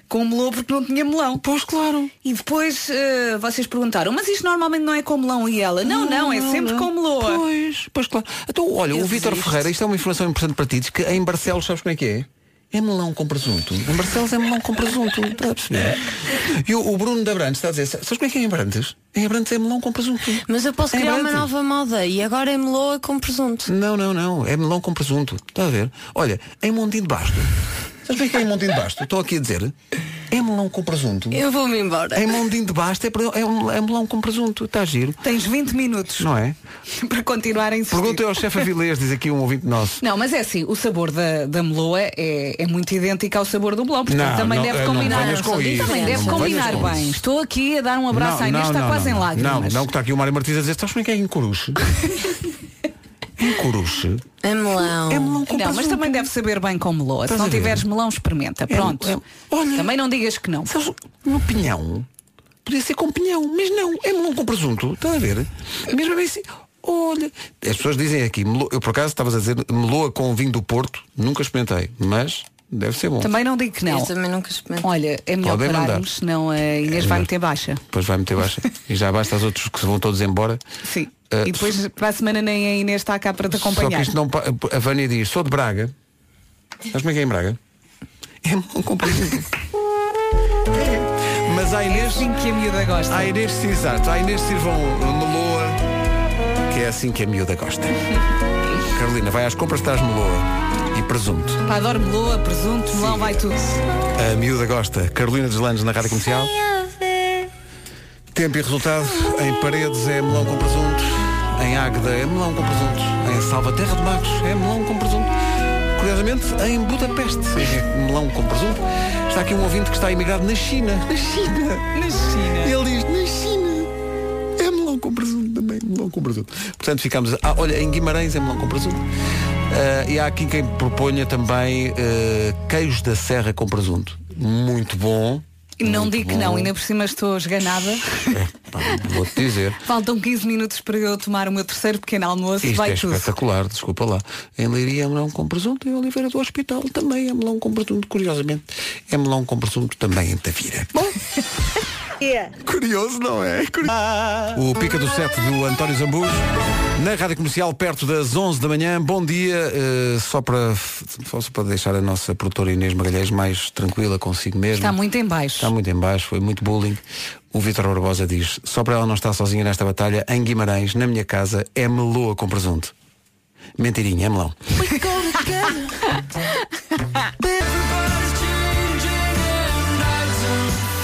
com melão porque não tinha melão. Pois claro. E depois eh, vocês perguntaram, mas isto normalmente não é com melão e ela? Não, não, é sempre com meloa. Pois, pois claro. Então, olha, Eu o Vítor desisto. Ferreira, isto é uma informação importante para ti, diz que em Barcelos, sabes como é que é? É melão com presunto. Em Barcelos é melão com presunto. Estás a perceber? E o, o Bruno da Abrantes está a dizer, sabes como é que é em Abrantes? Em Abrantes é melão com presunto. Mas eu posso Em criar uma nova moda e agora é meloa com presunto. Não, não, não. É melão com presunto. Está a ver? Olha, em Montinho de Basto. Sabes como é que é em de Basto? Estou aqui a dizer. É melão com presunto. Eu vou-me embora. Em Montinho de Basto é, é, é melão com presunto. Está giro. Tens 20 minutos Não é? para continuar a insistir. Perguntem ao chefe Avilés, diz aqui um ouvinte nosso. Não, mas é assim, o sabor da, da meloa é, é muito idêntico ao sabor do melão, portanto Não, também não, deve eh, não combinar. com também isso. deve Não combinar venhas com bem. Estou aqui a dar um abraço à Inês, está quase em lágrimas. Não, não, que está aqui o Mário Martins a dizer, sabes como é que é em Coruche? em Coruche. É melão. É melão com Não, mas também deve saber bem com meloa. Se não tiveres melão, experimenta. Pronto. é- olha- também não digas que não. Sabes, no pinhão, podia ser com pinhão, mas não, é melão com presunto. Está a ver? Mesmo bem assim. Olha, as pessoas dizem aqui, melo- eu por acaso estavas a dizer meloa com vinho do Porto, nunca experimentei, mas deve ser bom. Também não digo que não. Eu também nunca experimentei. Olha, é melhor Podem mandar. pararmos, senão a Inês vai meter baixa. Depois vai meter baixa. e já basta os outros que se vão todos embora. Sim. Ah, e depois para a semana nem a Inês está cá para te Só que acompanhar. isto não. A Vânia diz, sou de Braga. Sabes como é que é em Braga? É melão com presunto. Mas a Inês. É assim que a miúda gosta. A Inês, sim, exato. A Inês sirvam meloa, que é assim que a miúda gosta. Carolina, vai às compras, traz meloa e presunto. Pá, adoro meloa, presunto, melão, vai tudo. A miúda gosta. Carolina Deslandes na Rádio Comercial. Tempo e resultado. Em Paredes é melão com presunto. Em Águeda é melão com presunto. Em Salvaterra de Magos é melão com presunto. Curiosamente, em Budapeste é melão com presunto. Está aqui um ouvinte que está imigrado na China. Na China. Na China. Ele diz, na China. É melão com presunto também. Melão com presunto. Portanto, ficamos... Ah, olha, em Guimarães é melão com presunto. Ah, e há aqui quem proponha também ah, queijos da serra com presunto. Muito bom. E não digo que não, ainda por cima estou esganada. Pá, Vou-te dizer. Faltam 15 minutos para eu tomar o meu terceiro pequeno almoço. Isto vai é tudo. espetacular, desculpa lá. Em Leiria é melão com presunto, em Oliveira do Hospital também é melão com presunto, curiosamente. É melão com presunto também em Tavira. Bom, curioso, não é? O Pica do Sete do António Zambujo, na Rádio Comercial, perto das 11 da manhã. Bom dia, eh, só, para, só para deixar a nossa produtora Inês Magalhães mais tranquila consigo mesma. Está muito em baixo. Está muito em baixo, foi muito bullying. O Vítor Barbosa diz, só para ela não estar sozinha nesta batalha, em Guimarães, na minha casa, é meloa com presunto. Mentirinha, é melão.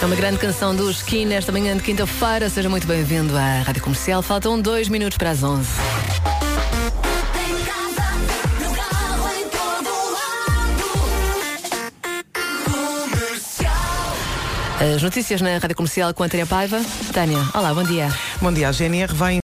Uma grande canção do Skin nesta manhã de quinta-feira. Seja muito bem-vindo à Rádio Comercial. Faltam dois minutos para as 11. As notícias na Rádio Comercial com a Tânia Paiva. Tânia, olá, bom dia. Bom dia, a GNR vai